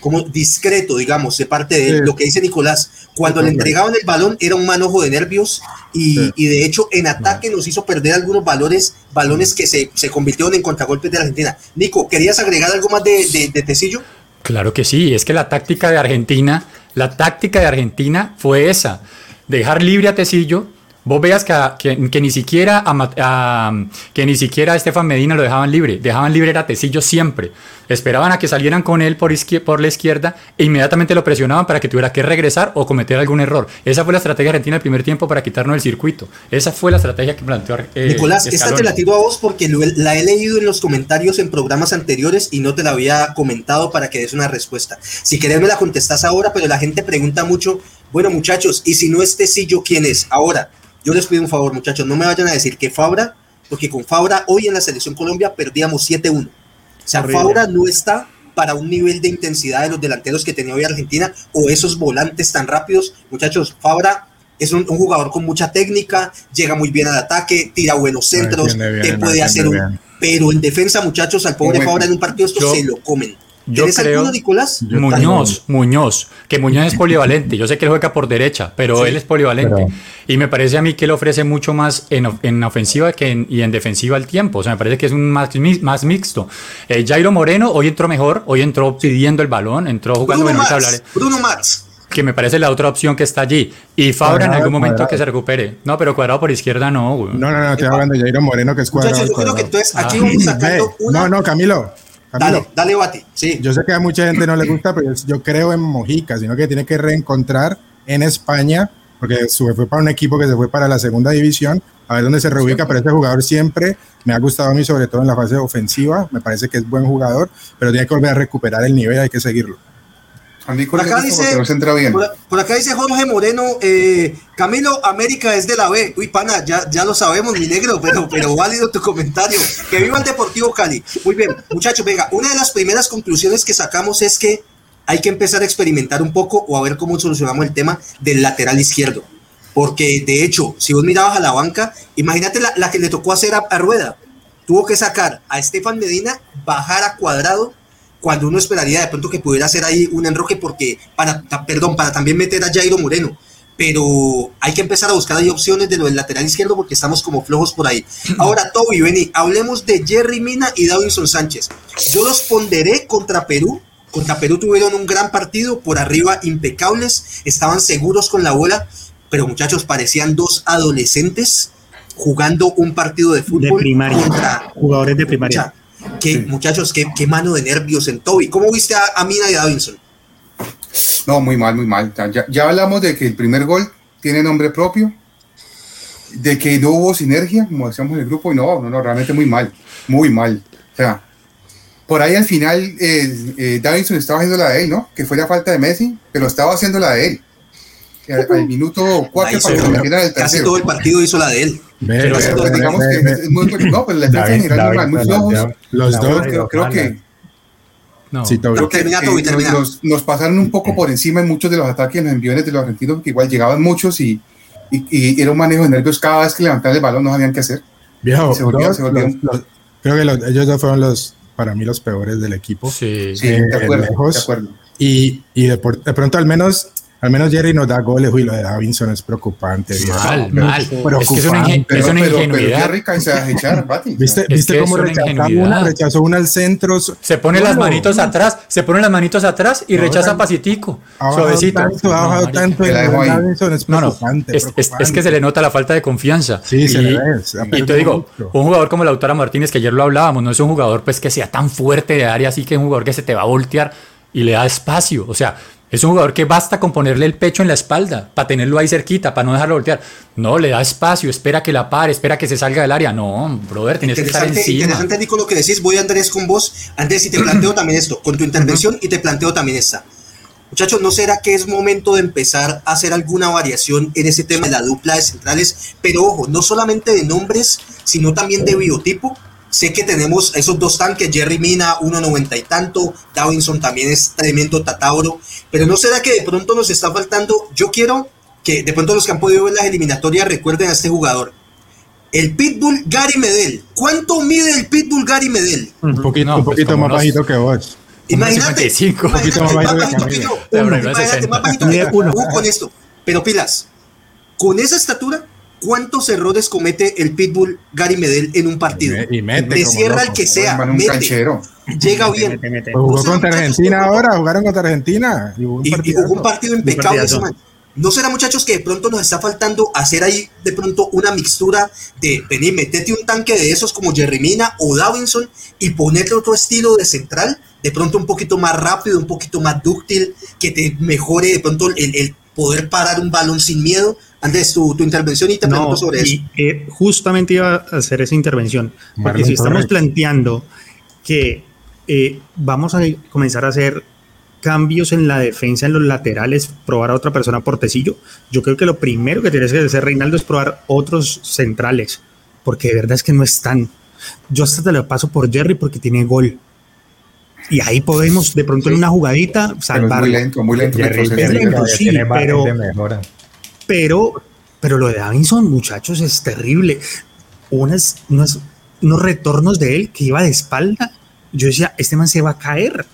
como discreto, digamos, de parte de él. Sí. Lo que dice Nicolás, cuando Sí, le entregaban el balón era un manojo de nervios y, Sí. y de hecho en ataque nos hizo perder algunos valores, balones que se, se convirtieron en contragolpes de la Argentina. Nico, ¿querías agregar algo más de, de, de Tecillo? Claro que sí, es que la táctica de Argentina, la táctica de Argentina fue esa, dejar libre a Tecillo. Vos veas que, que, que ni siquiera a, a- que ni siquiera a Estefan Medina lo dejaban libre, dejaban libre a Tecillo siempre. Esperaban a que salieran con él por, por la izquierda e inmediatamente lo presionaban para que tuviera que regresar o cometer algún error. Esa fue la estrategia argentina del primer tiempo para quitarnos el circuito. Esa fue la estrategia que planteó eh, Nicolás, esta te la tiro a vos porque lo- la he leído en los comentarios en programas anteriores y no te la había comentado para que des una respuesta. Si querés me la contestás ahora, pero la gente pregunta mucho, bueno muchachos, y si no es Tecillo, ¿quién es? Ahora, yo les pido un favor muchachos, no me vayan a decir que Fabra, porque con Fabra hoy en la Selección Colombia perdíamos 7-1. O sea, Horrible. Fabra no está para un nivel de intensidad de los delanteros que tenía hoy Argentina o esos volantes tan rápidos. Muchachos, Fabra es un, un jugador con mucha técnica, llega muy bien al ataque, tira buenos centros, bien, te puede hacer un... Pero en defensa, muchachos, al pobre Fabra en un partido esto yo- se lo comen. Yo ¿Tienes creo- alguno, Nicolás? Muñoz, Muñoz, que Muñoz es <laughs> polivalente. Yo sé que él juega por derecha, pero Sí, él es polivalente. pero- Y me parece a mí que él ofrece mucho más en, en ofensiva que en, y en defensiva al tiempo. O sea, me parece que es un más, más mixto. Eh, Jairo Moreno hoy entró mejor, hoy entró pidiendo el balón, entró jugando. Bruno bueno, Mars, Bruno Mars. que me parece la otra opción que está allí. Y Fabra en algún momento cuadrado. que se recupere. No, pero cuadrado por izquierda no, güey. No, no, no, estoy hablando de Jairo Moreno, que es cuadrado. Muchachos, yo creo que cuadrado. entonces aquí Ah. vamos Ve, sacando una... No, no, Camilo. Camilo. dale, dale, Bati. Sí. Yo sé que a mucha gente no le gusta, pero yo, yo creo en Mojica, sino que tiene que reencontrar en España, porque se fue para un equipo que se fue para la segunda división, a ver dónde se reubica, pero este jugador siempre me ha gustado a mí, sobre todo en la fase ofensiva, me parece que es buen jugador, pero tiene que volver a recuperar el nivel, hay que seguirlo. A mí Por acá dice- bien. Por, por acá dice Jorge Moreno, eh, Camilo, América es de la B. Uy, pana, ya, ya lo sabemos, mi negro, pero, pero válido tu comentario. Que viva el Deportivo Cali. Muy bien, muchachos, venga, una de las primeras conclusiones que sacamos es que hay que empezar a experimentar un poco o a ver cómo solucionamos el tema del lateral izquierdo. Porque de hecho, si vos mirabas a la banca, imagínate la, que le tocó hacer a, Rueda. Tuvo que sacar a Estefan Medina, bajar a cuadrado, cuando uno esperaría de pronto que pudiera hacer ahí un enroque, porque para, perdón, para también meter a Jairo Moreno. Pero hay que empezar a buscar ahí opciones de lo del lateral izquierdo porque estamos como flojos por ahí. <clears throat> Ahora, Toby, vení, hablemos de Jerry Mina y Davinson Sánchez. Yo los ponderé contra Perú contra Perú tuvieron un gran partido, por arriba impecables, estaban seguros con la bola, pero muchachos, parecían dos adolescentes jugando un partido de fútbol contra jugadores de primaria. Qué, Muchachos, qué, qué, mano de nervios en Toby. ¿Cómo viste a, Mina y a Davinson? No, muy mal, muy mal. Ya, ya hablamos de que el primer gol tiene nombre propio, de que no hubo sinergia, como decíamos en el grupo, y no, no, no, realmente muy mal, muy mal. O sea, por ahí al final eh, eh, Davidson estaba haciendo la de él, ¿no? Que fue la falta de Messi, pero estaba haciendo la de él. Al, minuto 4 para que el tercero. Casi todo el partido hizo la de él. Pero, pues, digamos que es muy, no, pero la defensa en general muy flojos. Los dos creo, creo que no. Sí, creo que termina, eh, termina. Nos, nos, pasaron un poco por encima en muchos de los ataques en los envíos de los argentinos, que igual llegaban muchos y, y, y, era un manejo de nervios cada vez que levantaban el balón, no sabían qué hacer. Viejo, se volvió, se volvió. Los, creo que los, ellos dos fueron los para mí los peores del equipo. Sí, sí de, acuerdo, de acuerdo. Y, y de, de, pronto al menos al menos Jerry nos da goles, y lo de Davinson es preocupante. Mal, mal. Preocupante. Es que es una, ingenuidad. Pero, es una ingenuidad. Jerry cansa de echar, ¿Viste, ¿viste cómo rechazó una? Rechazó una al centro. Se pone las manitos atrás, se pone las manitos atrás y rechaza pasitico. Suavecito. Tanto, ha bajado tanto. Davinson es preocupante. No, no. Es, es, que se le nota la falta de confianza. Sí, y, se le ve. Y te digo, un jugador como Lautaro Martínez, que ayer lo hablábamos, no es un jugador pues que sea tan fuerte de área, así que es un jugador que se te va a voltear y le da espacio. O sea, es un jugador que basta con ponerle el pecho en la espalda para tenerlo ahí cerquita, para no dejarlo voltear. No, le da espacio, espera que la pare, espera que se salga del área. No, brother, tienes que estar encima. Interesante, Nico, lo que decís. Voy, Andrés, con vos. Andrés, y te planteo también esto, con tu intervención, y te planteo también esta. Muchachos, ¿no será que es momento de empezar a hacer alguna variación en ese tema de la dupla de centrales? Pero ojo, no solamente de nombres, sino también de biotipo Sé que tenemos esos dos tanques, Jerry Mina, 1.90 y tanto, Davinson también es tremendo Tatauro, pero ¿no será que de pronto nos está faltando? Yo quiero que de pronto los que han podido ver las eliminatorias recuerden a este jugador. El Pitbull Gary Medel. ¿Cuánto mide el Pitbull Gary Medel? Un poquito, un poquito más bajito que vos. Imagínate, un poquito más bajito que yo. Imagínate, más bajito que con esto. Pero pilas, con esa estatura ¿Cuántos errores comete el Pitbull Gary Medel en un partido? Y mete, cierra el que sea. Mete, llega bien. Pues jugó contra Argentina ahora, jugaron contra Argentina. Y, jugó un partido impecable. ¿No será, muchachos, que de pronto nos está faltando hacer ahí de pronto una mixtura de venir, metete un tanque de esos como Jerry Mina o Davinson y ponerle otro estilo de central, de pronto un poquito más rápido, un poquito más dúctil, que te mejore de pronto el, el poder parar un balón sin miedo? Andrés, tu, tu intervención y te pregunto sobre eso. Eh, justamente iba a hacer esa intervención, porque si estamos planteando que eh, vamos a comenzar a hacer cambios en la defensa, en los laterales, probar a otra persona por Tecillo, yo creo que lo primero que tienes que hacer, Reinaldo, es probar otros centrales, porque de verdad es que no están. Yo hasta te lo paso por Jerry porque tiene gol. Y ahí podemos de pronto en una jugadita salvar. Muy lento, muy lento. pero, pero, pero lo de Davinson, muchachos, es terrible. Unas, unos, unos retornos de él que iba de espalda. Yo decía, este man se va a caer.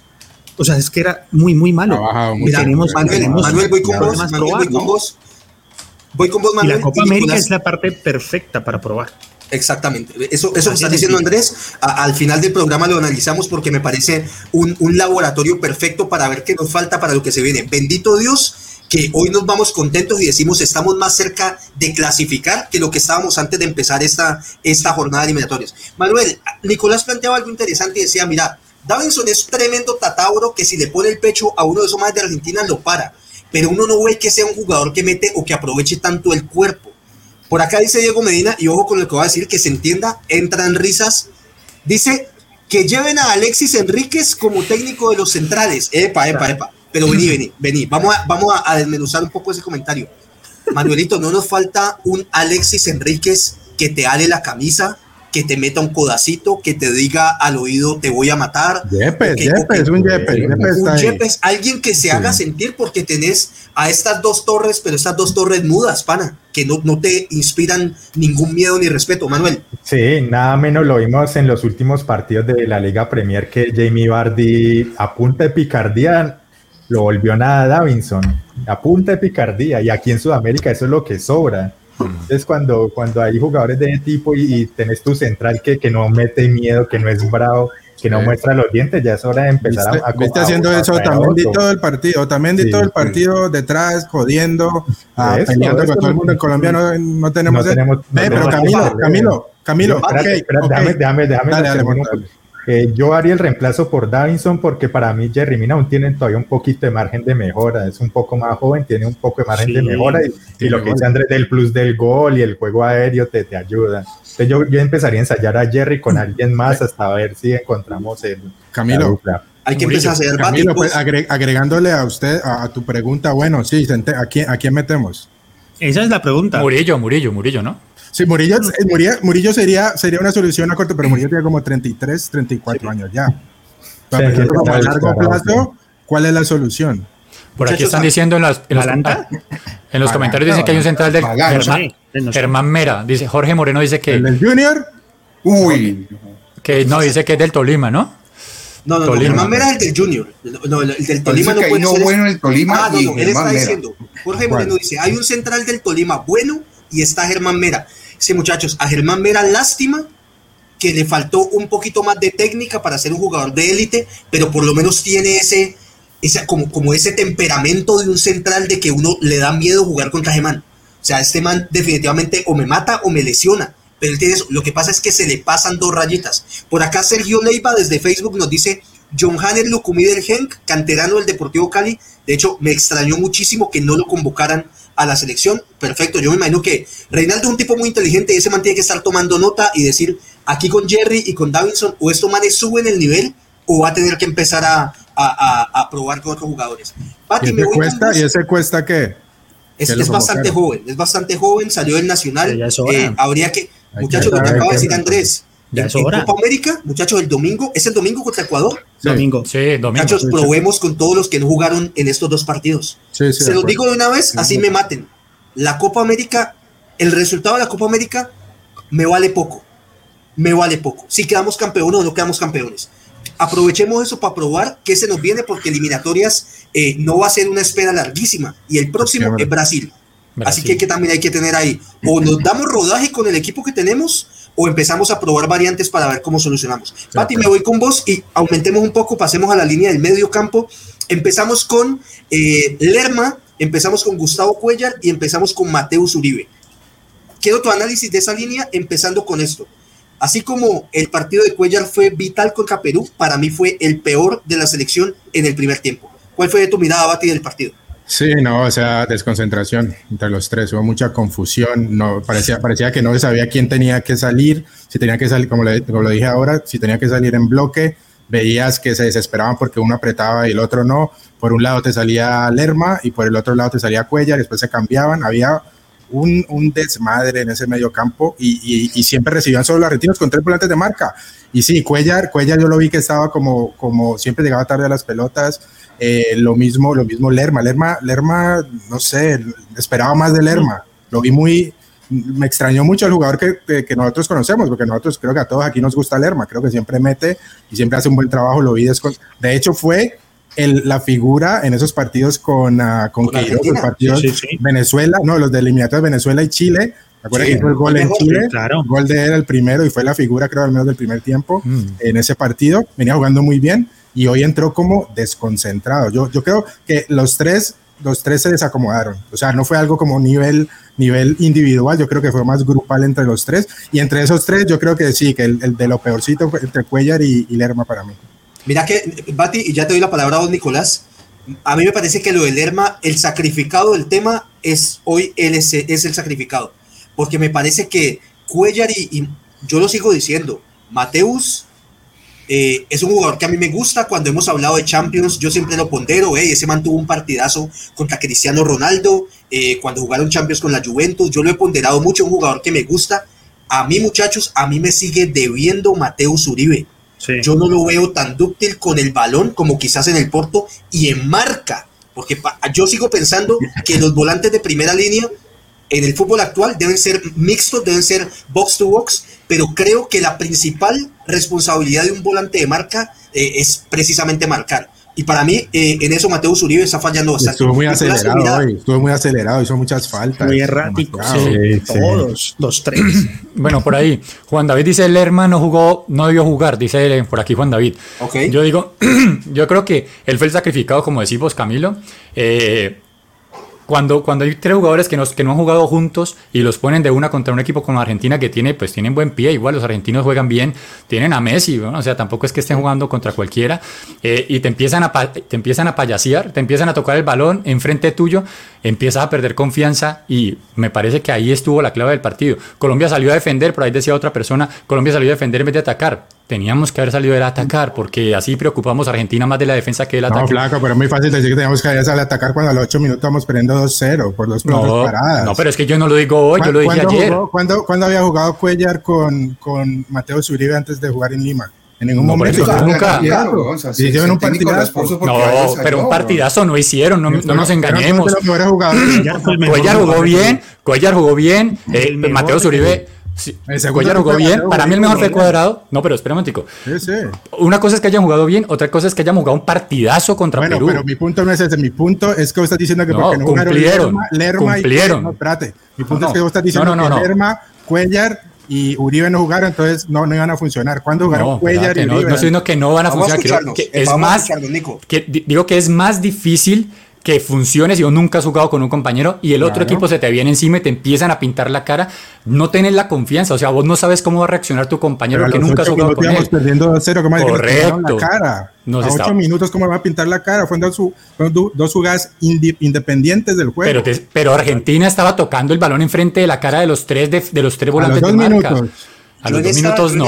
O sea, es que era muy, muy malo. tenemos, Manuel, Manuel, voy con vos. Manuel, voy con vos. Voy con vos, Manuel. Y la Copa América es la parte perfecta para probar. Exactamente. Eso, eso que está diciendo Andrés, al final del programa lo analizamos porque me parece un, un, laboratorio perfecto para ver qué nos falta para lo que se viene. Bendito Dios que hoy nos vamos contentos y decimos estamos más cerca de clasificar que lo que estábamos antes de empezar esta, esta jornada de eliminatorias. Manuel, Nicolás planteaba algo interesante y decía, mira, Davinson es tremendo tatauro que si le pone el pecho a uno de esos más de Argentina lo para, pero uno no ve que sea un jugador que mete o que aproveche tanto el cuerpo. Por acá dice Diego Medina, y ojo con lo que va a decir, que se entienda, entran risas. Dice que lleven a Alexis Enríquez como técnico de los centrales. Epa, epa, epa. Pero vení, <laughs> vení, vení. Vamos a, vamos a desmenuzar un poco ese comentario. Manuelito, no nos falta un Alexis Enríquez que te ale la camisa, que te meta un codacito, que te diga al oído te voy a matar. Yepes, que- Yepes, un Yepes, Yepes un. Yepes, alguien que se haga sentir porque tenés a estas dos torres, pero estas dos torres mudas, pana, que no, no te inspiran ningún miedo ni respeto, Manuel. Sí, nada menos lo vimos en los últimos partidos de la Liga Premier que Jamie Vardy a punta de picardía lo volvió nada Davinson, a punta de picardía y aquí en Sudamérica eso es lo que sobra. Entonces cuando, cuando hay jugadores de ese tipo y, y tenés tu central que, que no mete miedo, que no es bravo, que no Sí. muestra los dientes, ya es hora de empezar Viste, a, a, viste a- haciendo a eso traer también di otro. todo el partido, también di Sí, todo el sí. partido detrás, jodiendo, ah, Eso, peleando eso con todo el mundo. En Colombia no, no tenemos. no eso. tenemos- no Ve, pero Camilo. Camilo, Camilo, Espérate, ok, espérate, ok. déjame, déjame, déjame Dale, dale. Eh, yo haría el reemplazo por Davinson porque para mí Jerry Mina aún tiene todavía un poquito de margen de mejora, es un poco más joven, tiene un poco de margen de mejora y, lo que dice Andrés del plus del gol y el juego aéreo te, te ayuda. Entonces yo, yo empezaría a ensayar a Jerry con alguien más hasta ver si encontramos el, la Camilo, dupla. Hay que Murillo. empezar a hacer Camilo, pues, agre- agregándole a usted, a, a tu pregunta, bueno, sí, ¿a quién, ¿a quién metemos? Esa es la pregunta. Murillo, Murillo, Murillo, ¿no? Sí, Murillo, Murillo, Murillo sería, sería una solución a corto, pero Murillo tiene como 33, 34 años ya. Pero Sí, como a largo plazo, ¿cuál es la solución? Por aquí están ¿a- diciendo en, las, en los, en los comentarios dicen que hay un central del. Germán. Germán Mera. Dice Jorge Moreno dice ¿El que, del Junior? Uy, que no, dice que es del Tolima, ¿no? No, no, no, Tolima. Germán Mera es el del Junior. No, el, el del Tolima no puede ser. bueno en el Tolima Ah, no, no, él está Mera. diciendo. Jorge. Moreno dice: hay un central del Tolima bueno y está Germán Mera. Sí, muchachos, a Germán Mera, lástima que le faltó un poquito más de técnica para ser un jugador de élite, pero por lo menos tiene ese, ese como, como ese temperamento de un central de que uno le da miedo jugar contra Germán. O sea, este man definitivamente o me mata o me lesiona. Pero él tiene eso. Lo que pasa es que se le pasan dos rayitas. Por acá Sergio Leiva desde Facebook nos dice John Hanner Lucumí del Genk, canterano del Deportivo Cali. De hecho, me extrañó muchísimo que no lo convocaran a la selección. Perfecto, yo me imagino que Reinaldo es un tipo muy inteligente y ese man tiene que estar tomando nota y decir, aquí con Jerry y con Davinson, o estos manes suben el nivel o va a tener que empezar a, a, a- a probar con otros jugadores. Pati, ¿Y me ese voy con cuesta? ¿Y ese cuesta qué? Es, bastante joven, es bastante joven, salió del Nacional. Eh, habría que, muchachos, lo que acaba de decir Andrés, Ya en, es en hora. Copa América, muchachos, el domingo, es el domingo contra Ecuador. Sí. Domingo. Sí, domingo. Muchachos, probemos con todos los que no jugaron en estos dos partidos. Sí, sí, Se los acuerdo. digo de una vez, así me maten. La Copa América, el resultado de la Copa América me vale poco. Me vale poco. Si quedamos campeones o no quedamos campeones. Aprovechemos eso para probar qué se nos viene, porque eliminatorias eh, no va a ser una espera larguísima. Y el próximo es Brasil. Brasil. Así que, que también hay que tener ahí. O nos damos rodaje con el equipo que tenemos, o empezamos a probar variantes para ver cómo solucionamos. Pati, me voy con vos y aumentemos un poco, pasemos a la línea del medio campo. Empezamos con eh, Lerma, empezamos con Gustavo Cuellar y empezamos con Mateus Uribe. Quiero tu análisis de esa línea, empezando con esto. Así como el partido de Cuellar fue vital contra Perú, para mí fue el peor de la selección en el primer tiempo. ¿Cuál fue tu mirada, Bati, del partido? Sí, no, o sea, desconcentración entre los tres, hubo mucha confusión, no, parecía, parecía que no se sabía quién tenía que salir, si tenía que salir, como, le- lo dije ahora, si tenía que salir en bloque, veías que se desesperaban porque uno apretaba y el otro no, por un lado te salía Lerma y por el otro lado te salía Cuellar, después se cambiaban, había un, un desmadre en ese medio campo y, y- y siempre recibían solo los argentinos con tres volantes de marca. Y sí, Cuellar, Cuellar yo lo vi que estaba como, como siempre llegaba tarde a las pelotas, eh, lo mismo, lo mismo Lerma. Lerma, Lerma, no sé, esperaba más de Lerma. Lo vi muy, me extrañó mucho el jugador que, que- que nosotros conocemos, porque nosotros creo que a todos aquí nos gusta Lerma. Creo que siempre mete y siempre hace un buen trabajo. Lo vi descon- De hecho, fue el- la figura en esos partidos con, ah, con Con Queiroz, los partidos Sí, sí, sí. Venezuela, no, los de eliminatorios Venezuela y Chile. ¿Te acuerdas Sí, que hizo el gol en Chile? sí, claro. El gol de él el primero y fue la figura, creo, al menos del primer tiempo Mm. en ese partido. Venía jugando muy bien y hoy entró como desconcentrado. Yo, yo creo que los tres, los tres se desacomodaron. O sea, no fue algo como nivel, nivel individual, yo creo que fue más grupal entre los tres. Y entre esos tres, yo creo que sí, que el, el de lo peorcito fue entre Cuellar y, y Lerma para mí. Mira que, Bati, y ya te doy la palabra a vos, Nicolás. A mí me parece que lo del Lerma, el sacrificado del tema es hoy él es, es el sacrificado. Porque me parece que Cuellar y yo lo sigo diciendo, Mateus eh, es un jugador que a mí me gusta. Cuando hemos hablado de Champions, yo siempre lo pondero. eh, ese mantuvo un partidazo contra Cristiano Ronaldo. eh, cuando jugaron Champions con la Juventus, yo lo he ponderado mucho. Un jugador que me gusta. a mí muchachos, a mí me sigue debiendo Mateus Uribe. Sí. Yo no lo veo tan dúctil con el balón como quizás en el Porto y en marca, porque yo sigo pensando que los volantes de primera línea en el fútbol actual deben ser mixtos, deben ser box to box, pero creo que la principal responsabilidad de un volante de marca eh, es precisamente marcar. Y para mí, eh, en eso Mateus Uribe está fallando bastante. Estuvo muy acelerado hoy, estuvo muy acelerado, hizo muchas faltas. Muy errático. Sí, sí. Todos, los tres. <clears throat> Bueno, por ahí, Juan David dice, Lerma no jugó, no debió jugar, dice por aquí Juan David. Ok. Yo digo, <clears throat> yo creo que él fue el sacrificado, como decimos Camilo. Eh, cuando, cuando hay tres jugadores que, nos, que no han jugado juntos y los ponen de una contra un equipo como Argentina que tiene, pues tienen buen pie, igual los argentinos juegan bien, tienen a Messi, ¿no? o sea, tampoco es que estén jugando contra cualquiera, eh, y te empiezan, a, te empiezan a payasear, te empiezan a tocar el balón enfrente tuyo, empiezas a perder confianza y me parece que ahí estuvo la clave del partido. Colombia salió a defender, por ahí decía otra persona, Colombia salió a defender en vez de atacar. Teníamos que haber salido a atacar porque así preocupamos a Argentina más de la defensa que del No, ataque. flaco, pero es muy fácil decir que teníamos que ir a atacar cuando a los 8 minutos vamos perdiendo 2-0 por dos No, paradas. no, pero es que yo no lo digo hoy, yo lo dije ¿Cuándo ayer. jugó- ¿cuándo, cuándo había jugado Cuellar con, con Mateo Zuribe antes de jugar en Lima? En ningún No, momento. eso nunca. Claro, o sea, hicieron sí, un partidazo. No, pero un partidazo no hicieron, no, no nos engañemos. Cuellar jugó bien, Cuellar jugó bien, eh, Mateo Zuribe. Sí, segundo Cuellar jugó bien, para mí el mejor fue cuadrado. No, pero espera un momentico. Sí, sí. Una cosa es que hayan jugado bien, otra cosa es que hayan jugado un partidazo contra Bueno, Perú. pero mi punto no es ese. Mi punto es que vos estás diciendo que No, porque no jugaron cumplieron, Lerma, Lerma cumplieron. y no, espérate. Mi punto No, es que vos estás diciendo no, no, no, que. Lerma, Cuellar y Uribe no jugaron, entonces no, no iban a funcionar. ¿Cuándo jugaron No, Cuellar y no, Uribe? no estoy diciendo que no van a Vamos a funcionar, escucharnos, que eh, es a más, digo que es más difícil que funcione si vos nunca has jugado con un compañero y el otro equipo se te viene encima y te empiezan a pintar la cara, no tenés la confianza, o sea, vos no sabes cómo va a reaccionar tu compañero que nunca has ocho jugado con él. perdiendo 2-0, ¿cómo es que nos Correcto. la cara? Nos a 8 minutos, ¿cómo va a pintar la cara? Fueron dos, fueron dos jugadas independientes del juego. Pero, te- pero Argentina estaba tocando el balón enfrente de la cara de los tres de, de los tres a los volantes dos de marca. minutos. A los dos minutos no,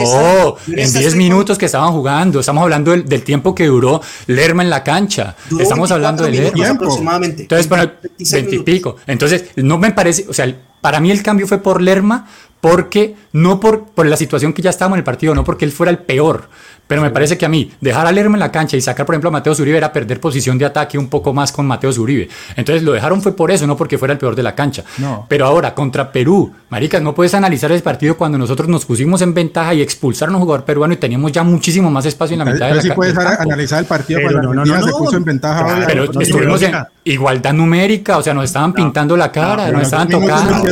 en en esta 10 estoy minutos que estaban jugando. Estamos hablando del, del tiempo que duró Lerma en la cancha. Duró Estamos 24 hablando de Lerma. Aproximadamente. Entonces, 26 20 y pico. Entonces, no me parece, o sea, para mí el cambio fue por Lerma, porque no por, por la situación que ya estábamos en el partido, no porque él fuera el peor. Pero me parece que a mí, dejar a Lerma en la cancha y sacar, por ejemplo, a Mateo Zuribe era perder posición de ataque un poco más con Mateo Zuribe. Entonces lo dejaron fue por eso, no porque fuera el peor de la cancha. No. Pero ahora, contra Perú, maricas, no puedes analizar el partido cuando nosotros nos pusimos en ventaja y expulsaron a un jugador peruano y teníamos ya muchísimo más espacio en la mitad de Pero la sí puedes del campo. analizar el partido Pero cuando no, no, no, se no. puso en ventaja. Claro, ahora. Pero no, estuvimos en igualdad numérica, o sea, nos estaban pintando la cara, nos estaban tocando.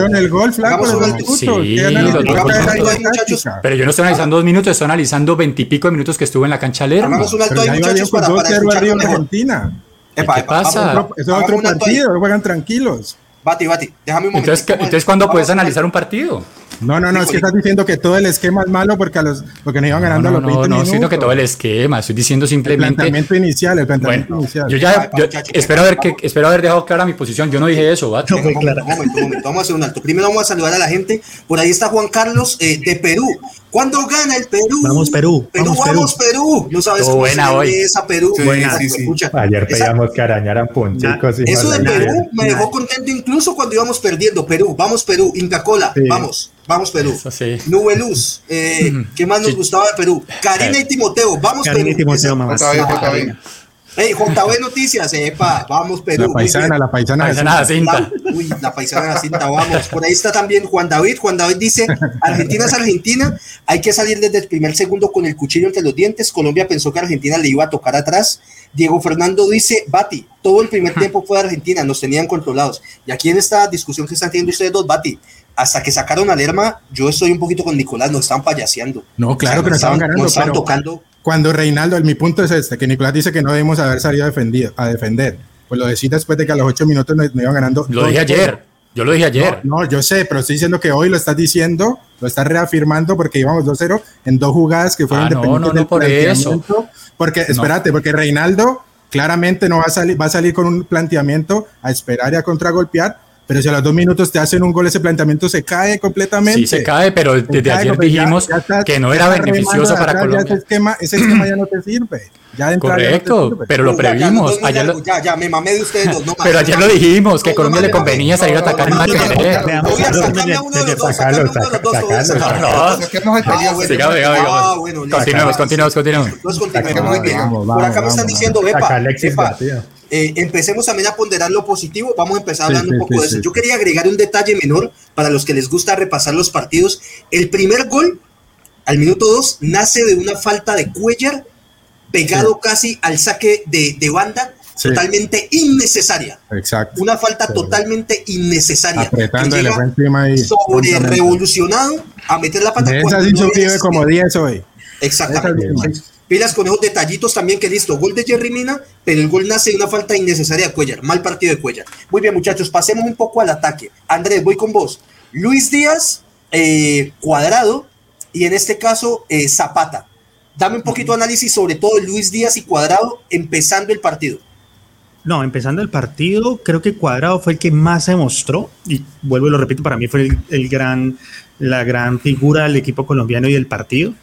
Pero yo no estoy analizando dos minutos, estoy analizando veintipico de minutos que estuvo en la cancha Lerma. Hagamos un alto Pero ahí, ya iba bien muchachos, por para, para 2-0 escucharlo arriba en mejor. Argentina. Epa, ¿Qué pasa? Otro- Es otro partido, juegan tranquilos. Bati, Bati, déjame un momento. Entonces, ¿qué- entonces ¿cuándo puedes analizar un partido? No, no, no, es que estás diciendo que todo el esquema es malo porque, a los, porque nos iban No, ganando no, a los 20 no, no, minutos. siento que todo el esquema, estoy diciendo El simplemente. planteamiento inicial, el planteamiento Bueno, inicial. yo ya yo espero haber que espero haber dejado clara mi posición. Yo no dije eso, ¿va? No, fue Un clara. un momento, un momento, vamos a hacer un alto. Primero vamos a saludar a la gente. Por ahí está Juan Carlos eh, de Perú. ¿Cuándo gana el Perú? Vamos, Perú, Perú, vamos, vamos, Perú. No sabes Estuvo cómo buena hoy. ve esa Perú. Sí, Buena, sí, sí. escucha, Ayer esa- pedíamos que arañaran punticos. y Eso no de Perú me dejó contento incluso cuando íbamos perdiendo. Perú, vamos Perú, Inca Cola, Sí. vamos, vamos Perú. Eso sí. Nube Luz, eh, <laughs> ¿qué más nos Sí. gustaba de Perú? Karina y Timoteo, vamos Karina y Perú. Timoteo, Esa- mamá. Hey, JB Noticias, epa, vamos Perú. La paisana, la paisana. Paisana de- cinta. La- uy, la paisana de la cinta, vamos. Por ahí está también Juan David. Juan David dice, Argentina es Argentina, hay que salir desde el primer segundo con el cuchillo entre los dientes. Colombia pensó que Argentina le iba a tocar atrás. Diego Fernando dice, Bati, todo el primer tiempo fue de Argentina, nos tenían controlados. Y aquí en esta discusión que están teniendo ustedes dos, Bati, hasta que sacaron a Lerma, yo estoy un poquito con Nicolás, nos están payaseando. No, claro que nos estaban ganando, Nos estaban pero- tocando. Cuando Reinaldo, mi punto es este, que Nicolás dice que no debemos haber salido a defender, a defender. Pues lo decís después de que a los ocho minutos nos, nos iban ganando. Lo dije 2-0. ayer. Yo lo dije ayer. No, no, yo sé, pero estoy diciendo que hoy lo estás diciendo, lo estás reafirmando porque íbamos 2-0 en dos jugadas que fueron Ah, no, dependientes no, no del por planteamiento. Porque, espérate, porque Reinaldo claramente no va a salir, va a salir con un planteamiento a esperar y a contragolpear, pero si a los dos minutos te hacen un gol, ese planteamiento se cae completamente. Sí, se cae, pero desde ayer dijimos que no era beneficioso para Colombia. ese, esquema, ese esquema ya no te sirve. Correcto, pero lo previmos. Ya, ayer lo, ya, ya, me mamé de ustedes dos. No, pero ayer lo dijimos, que a Colombia le convenía salir a atacar en Voy a sacarme a uno de los dos. Sacarlo, Continuemos, continuemos, continuemos. Por acá me están diciendo, Epa, eh, empecemos también a ponderar lo positivo. Vamos a empezar hablando un poco de eso. Yo quería agregar un detalle menor para los que les gusta repasar los partidos. El primer gol, al minuto 2, nace de una falta de Cuellar pegado casi al saque de, de banda, totalmente innecesaria. Exacto. Una falta totalmente innecesaria. Apretando el encima y sobre revolucionado a meter la pata. Esa sí no como 10 hoy. Exactamente. Pilas con esos detallitos también que listo, gol de Jerry Mina, pero el gol nace de una falta innecesaria de Cuellar, mal partido de Cuellar. Muy bien muchachos, pasemos un poco al ataque. Andrés, voy con vos. Luis Díaz, eh, Cuadrado y en este caso eh, Zapata. Dame un poquito de análisis sobre todo Luis Díaz y Cuadrado empezando el partido. No, empezando el partido, creo que Cuadrado fue el que más se mostró y vuelvo y lo repito, para mí fue el, gran, la gran figura del equipo colombiano y del partido.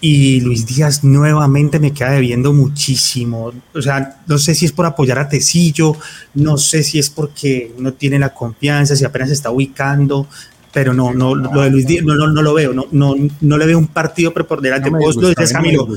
Y Luis Díaz nuevamente me queda debiendo muchísimo. O sea, no sé si es por apoyar a Tecillo, no sé si es porque no tiene la confianza, si apenas se está ubicando, pero no, no, lo de Luis Díaz no, no, no lo veo, no, no, no le veo un partido preponderante. No Vos lo decías, Camilo.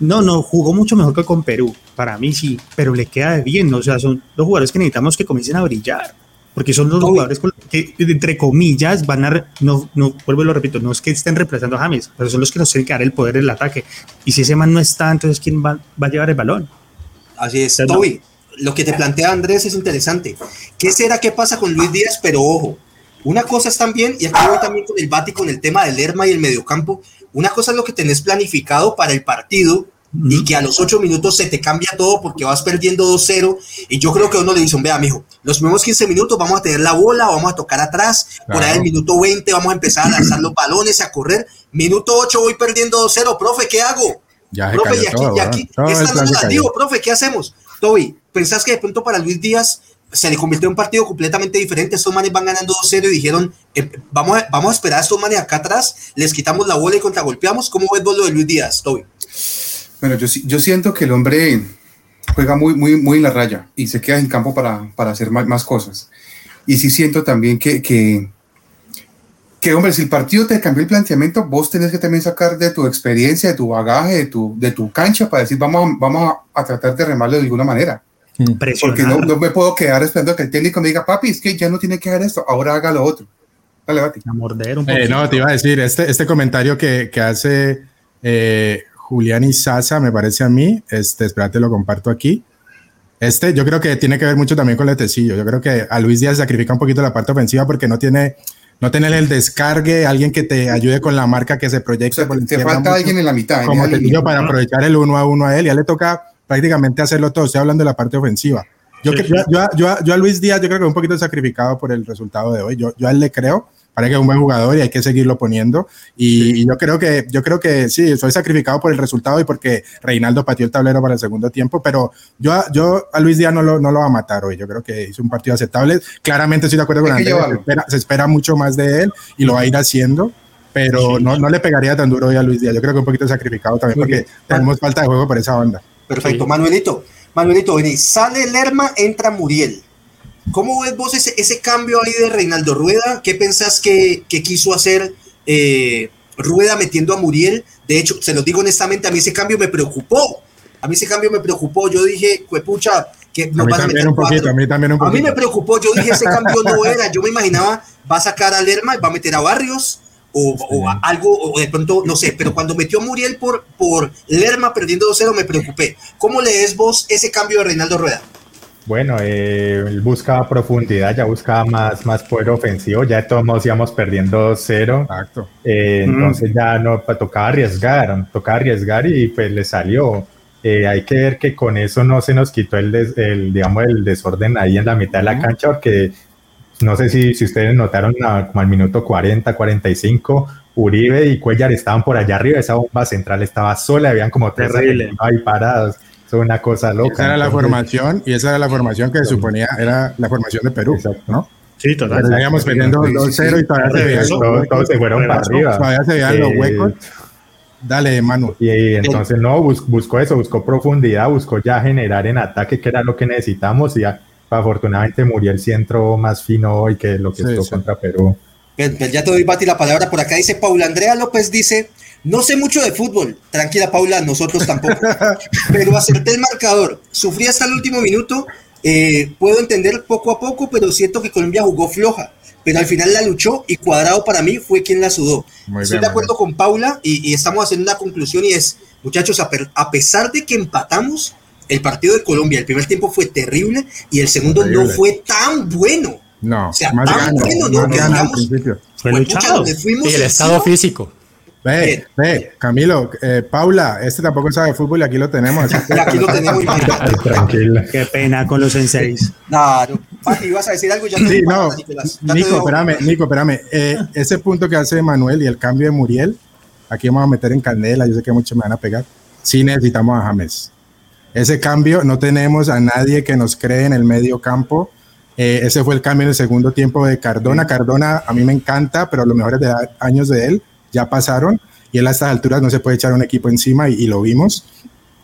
No, no, jugó mucho mejor que con Perú, para mí sí, pero le queda bien, o sea, son dos jugadores que necesitamos que comiencen a brillar, porque son los jugadores que, entre comillas, van a, no, no, vuelvo y lo repito, no es que estén reemplazando a James, pero son los que nos tienen que dar el poder del ataque, y si ese man no está, entonces ¿quién va, va a llevar el balón? Así es, Toby, lo que te plantea Andrés es interesante. ¿Qué será que pasa con Luis Díaz? Pero ojo, una cosa es también, y aquí voy también con el Bati, con el tema del Lerma y el mediocampo, una cosa es lo que tenés planificado para el partido y que a los ocho minutos se te cambia todo porque vas perdiendo 2-0 y yo creo que uno le dice, vea, mijo, los primeros 15 minutos vamos a tener la bola, vamos a tocar atrás, por ahí el minuto 20 vamos a empezar a lanzar los balones, a correr, minuto 8 voy perdiendo 2-0, profe, ¿qué hago? Ya profe, y aquí, y aquí, profe, ¿qué hacemos? Toby, ¿pensás que de pronto para Luis Díaz se le convirtió en un partido completamente diferente. Estos manes van ganando 2-0 y dijeron, eh, vamos, a, vamos a esperar a estos manes acá atrás, les quitamos la bola y contragolpeamos. ¿Cómo ves vos lo de Luis Díaz, Toby? Bueno, yo, yo siento que el hombre juega muy, muy, muy en la raya y se queda en campo para, para hacer más, más, cosas. Y sí siento también que, que, que, hombre, si el partido te cambió el planteamiento, vos tenés que también sacar de tu experiencia, de tu bagaje, de tu, de tu cancha para decir, vamos, vamos a, a tratar de remarlo de alguna manera. Porque no, no, me puedo quedar esperando que el técnico me diga, papi, es que ya no tiene que hacer esto, ahora haga lo otro. Dale, Bati. A morder un eh, no, te iba a decir, este, este comentario que, que hace eh, Julián Isaza, me parece a mí, este, espérate, lo comparto aquí. Este, yo creo que tiene que ver mucho también con Letecillo. Yo creo que a Luis Díaz sacrifica un poquito la parte ofensiva porque no tiene, no tener el descargue, alguien que te ayude con la marca que se proyecte. O sea, te falta alguien en la mitad. Como Tecillo para aprovechar el uno a uno a él. Ya le toca prácticamente hacerlo todo. Estoy hablando de la parte ofensiva. Yo, yo, yo, yo, a Luis Díaz, yo creo que un poquito sacrificado por el resultado de hoy. Yo, yo a él le creo. Parece que es un buen jugador y hay que seguirlo poniendo. Y, yo creo que yo creo que sí, soy sacrificado por el resultado y porque Reinaldo pateó el tablero para el segundo tiempo, pero yo, yo a Luis Díaz no lo, no lo va a matar hoy. Yo creo que hizo un partido aceptable. Claramente estoy de acuerdo con Andrés. Se espera, se espera mucho más de él y lo va a ir haciendo pero no, no le pegaría tan duro hoy a Luis Díaz. Yo creo que un poquito sacrificado también porque tenemos falta de juego por esa onda. Perfecto, Manuelito. Manuelito, vení, sale Lerma, entra Muriel. ¿Cómo ves vos ese, ese cambio ahí de Reinaldo Rueda? ¿Qué pensás que, que quiso hacer eh, Rueda metiendo a Muriel? De hecho, se lo digo honestamente, a mí ese cambio me preocupó. A mí ese cambio me preocupó. Yo dije, pucha, que nos van a meter un poquito, a mí también un poquito. A mí me preocupó. Yo dije, ese cambio no era. Yo me imaginaba, va a sacar a Lerma y va a meter a Barrios o, o algo, o de pronto, no sé, pero cuando metió a Muriel por, por Lerma perdiendo 2-0 me preocupé. ¿Cómo lees vos ese cambio de Reinaldo Rueda? Bueno, eh, él buscaba profundidad, ya buscaba más, más poder ofensivo, ya de todos modos íbamos perdiendo 2-0. Exacto. Eh, entonces ya no tocaba arriesgar, tocaba arriesgar y pues le salió. Eh, hay que ver que con eso no se nos quitó el, des, el, digamos, el desorden ahí en la mitad de la cancha, porque no sé si, si ustedes notaron como al minuto 40, 45, Uribe y Cuellar estaban por allá arriba, esa bomba central estaba sola, habían como tres ahí parados. Es una cosa loca. Esa era la formación y esa era la formación que se suponía era la formación de Perú, ¿no? Sí, total. Estaríamos perdiendo 2-0 y todavía se veían los Todos, huecos. todos se fueron para arriba. Todavía se veían los huecos. Dale, Manu. Y, y entonces no, bus- buscó eso, buscó profundidad, buscó ya generar en ataque, que era lo que necesitamos, y ya, afortunadamente Muriel sí entró más fino hoy que lo que Sí, estuvo sí. contra Perú. Bien, ya te doy, Bati, la palabra. Por acá dice Paula Andrea López, dice, no sé mucho de fútbol. Tranquila, Paula, nosotros tampoco. <laughs> pero acerté el marcador. Sufrí hasta el último minuto. eh, puedo entender poco a poco, pero siento que Colombia jugó floja. Pero al final la luchó y Cuadrado para mí fue quien la sudó. Muy Estoy bien, de acuerdo con Paula y, y estamos haciendo una conclusión y es, muchachos, a, per- a pesar de que empatamos, el partido de Colombia, el primer tiempo fue terrible y el segundo no fue tan bueno. No, O sea, más tan bueno, ¿no? al principio. Fue luchado. pucha, donde fuimos Y el encima, estado físico. Ve, Bien. ve, Camilo, eh, Paula, este tampoco sabe fútbol y aquí lo tenemos. así que- Y <laughs> aquí lo <laughs> tenemos. imagínate. Tranquila. Qué pena con los senseis. Claro. Fati, ibas a decir algo, ya Sí, no, Nicolás. Ya Nico, espérame, Nico, espérame. Eh, ese punto que hace Manuel y el cambio de Muriel, aquí vamos a meter en candela, yo sé que muchos me van a pegar. Sí necesitamos a James. Ese cambio, no tenemos a nadie que nos cree en el medio campo. Eh, ese fue el cambio en el segundo tiempo de Cardona. Cardona a mí me encanta, pero los mejores de años de él ya pasaron y él a estas alturas no se puede echar un equipo encima y, y lo vimos.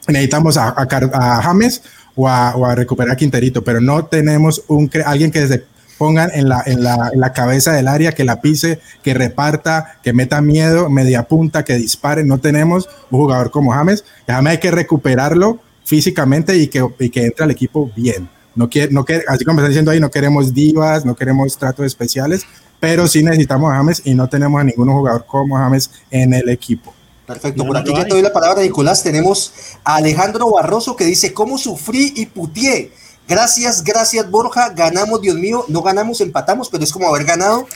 Necesitamos a, a a James o a, o a recuperar a Quinterito, pero no tenemos un alguien que se pongan en la, en, la, en la cabeza del área, que la pise, que reparta, que meta miedo, media punta, que dispare. No tenemos un jugador como James. James hay que recuperarlo físicamente y que, y que entre al equipo bien. No quiere, no quiere, así como están diciendo ahí, no queremos divas, no queremos tratos especiales, pero sí necesitamos a James y no tenemos a ningún jugador como James en el equipo. Perfecto, No, por no aquí ya hay. te doy la palabra, Nicolás. Tenemos a Alejandro Barroso que dice, ¿cómo sufrí y putié? Gracias, gracias Borja, ganamos, Dios mío, no ganamos, empatamos, pero es como haber ganado.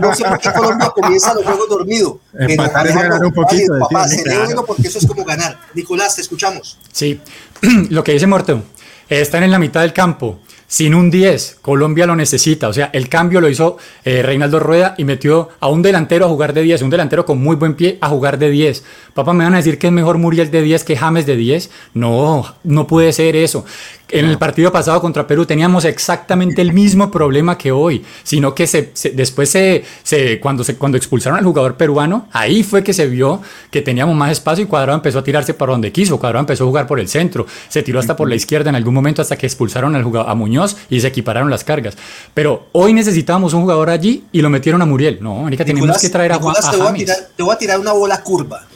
No sé por qué Colombia comienza los juegos dormido. Pero Empatar es ganar un poquito, vale, papá, decía, celébrelo porque eso es como ganar. Nicolás, te escuchamos. Sí, <clears throat> lo que dice Morteo, eh, están en la mitad del campo, sin un 10, Colombia lo necesita, o sea, el cambio lo hizo eh, Reinaldo Rueda y metió a un delantero a jugar de 10, un delantero con muy buen pie a jugar de 10. Papá, ¿me van a decir que es mejor Muriel de 10 que James de 10? No, no puede ser eso. En el partido pasado contra Perú teníamos exactamente el mismo problema que hoy, sino que se, se- después se, se- cuando, se, cuando expulsaron al jugador peruano, ahí fue que se vio que teníamos más espacio y Cuadrado empezó a tirarse para donde quiso, Cuadrado empezó a jugar por el centro, se tiró hasta por la izquierda en algún momento hasta que expulsaron al jugador, a Muñoz y se equipararon las cargas. Pero hoy necesitábamos un jugador allí y lo metieron a Muriel. No, Mónica, tenemos que traer a, Juan- Nicolás, a te, voy a James. tirar, te voy a tirar una bola curva.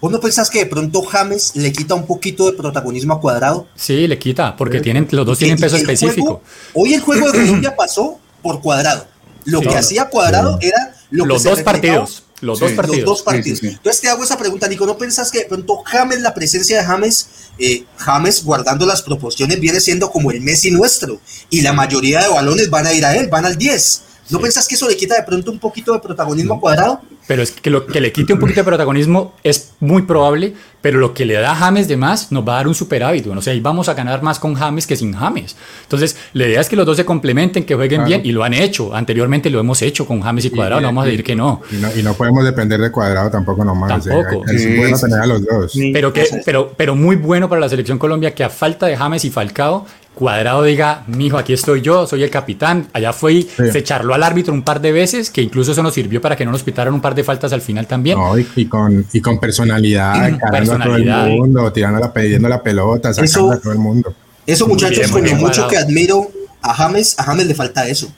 ¿Vos no pensás que de pronto James le quita un poquito de protagonismo a Cuadrado? Sí, le quita, porque tienen, los dos Que- tienen peso específico. juego- hoy el juego de Colombia <clears throat> pasó por Cuadrado. Lo Sí. que hacía Cuadrado era lo que los se dos partidos, los Sí, dos partidos. Los dos partidos. Entonces te hago esa pregunta, Nico. ¿No pensás que de pronto James, la presencia de James, eh, James guardando las proporciones, viene siendo como el Messi nuestro? Y la mayoría de balones van a ir a él, van al 10. ¿No pensás que eso le quita de pronto un poquito de protagonismo a Cuadrado? Pero es que lo que le quite un poquito de protagonismo es muy probable, pero lo que le da a James de más nos va a dar un superávit. Bueno, o sea, ahí vamos a ganar más con James que sin James. Entonces, la idea es que los dos se complementen, que jueguen Claro. bien, y lo han hecho. Anteriormente lo hemos hecho con James y Cuadrado, no vamos a decir que no. Y no, y no podemos depender de cuadrado tampoco nomás. Tampoco. Es Sí, bueno sí, tener a los dos. Ni- Pero, que, pero, pero muy bueno para la selección Colombia que a falta de James y Falcao, Cuadrado diga, mijo, aquí estoy yo, soy el capitán. Allá fue y Sí. se charló al árbitro un par de veces, que incluso eso nos sirvió para que no nos pitaran un par de faltas al final también. No, y, y con, y con personalidad, <clears throat> encarando a todo el Personalidad. mundo, tirándola, pidiendo la pelota, sacando Eso- a todo el mundo. Eso, muchachos, bien, con lo mucho que admiro a James, a James le falta eso.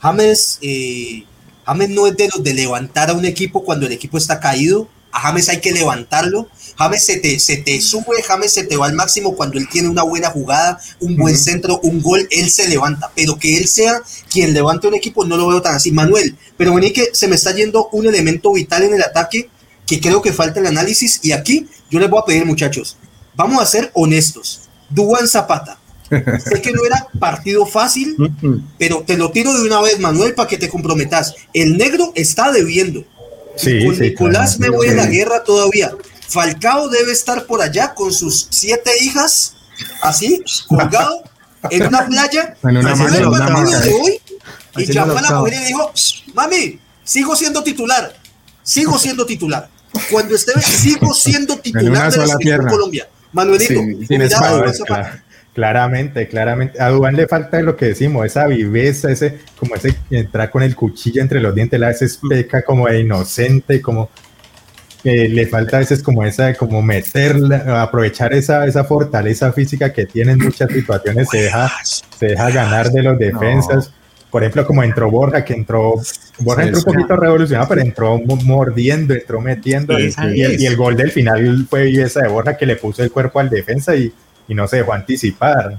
James, eh, James no es de los de levantar a un equipo cuando el equipo está caído. A James hay que levantarlo. James se te, se te sube, James se te va al máximo cuando él tiene una buena jugada, un buen centro, un gol, él se levanta. Pero que él sea quien levante un equipo, no lo veo tan así. Manuel, pero vení que se me está yendo un elemento vital en el ataque que creo que falta el análisis. Y aquí yo les voy a pedir, muchachos, vamos a ser honestos. Duan Zapata. Sé que no era partido fácil, <laughs> pero te lo tiro de una vez, Manuel, para que te comprometas. El negro está debiendo. Sí, con sí, Nicolás claro. me voy a la guerra todavía. Falcao debe estar por allá con sus siete hijas, así, colgado, <laughs> en una playa. En una mano, una de hoy, y llamó a la mujer y dijo, mami, sigo siendo titular, sigo siendo titular. Cuando esté, sigo siendo <laughs> titular de la. Colombia. Manuelito, Sí, sin cuidado, espalda, No, Claramente, claramente. A Dubán le falta lo que decimos, esa viveza, ese, como ese entrar con el cuchillo entre los dientes, la veces peca como de inocente, como que le falta a veces como esa, como meterla, aprovechar esa, esa fortaleza física que tiene en muchas situaciones, se deja, se deja ganar de los defensas. Por ejemplo, como entró Borja, que entró, Borja entró un poquito revolucionado, pero entró mordiendo, entró metiendo, y, el, y, el, gol del final fue esa de Borja que le puso el cuerpo al defensa y, y no se dejó anticipar.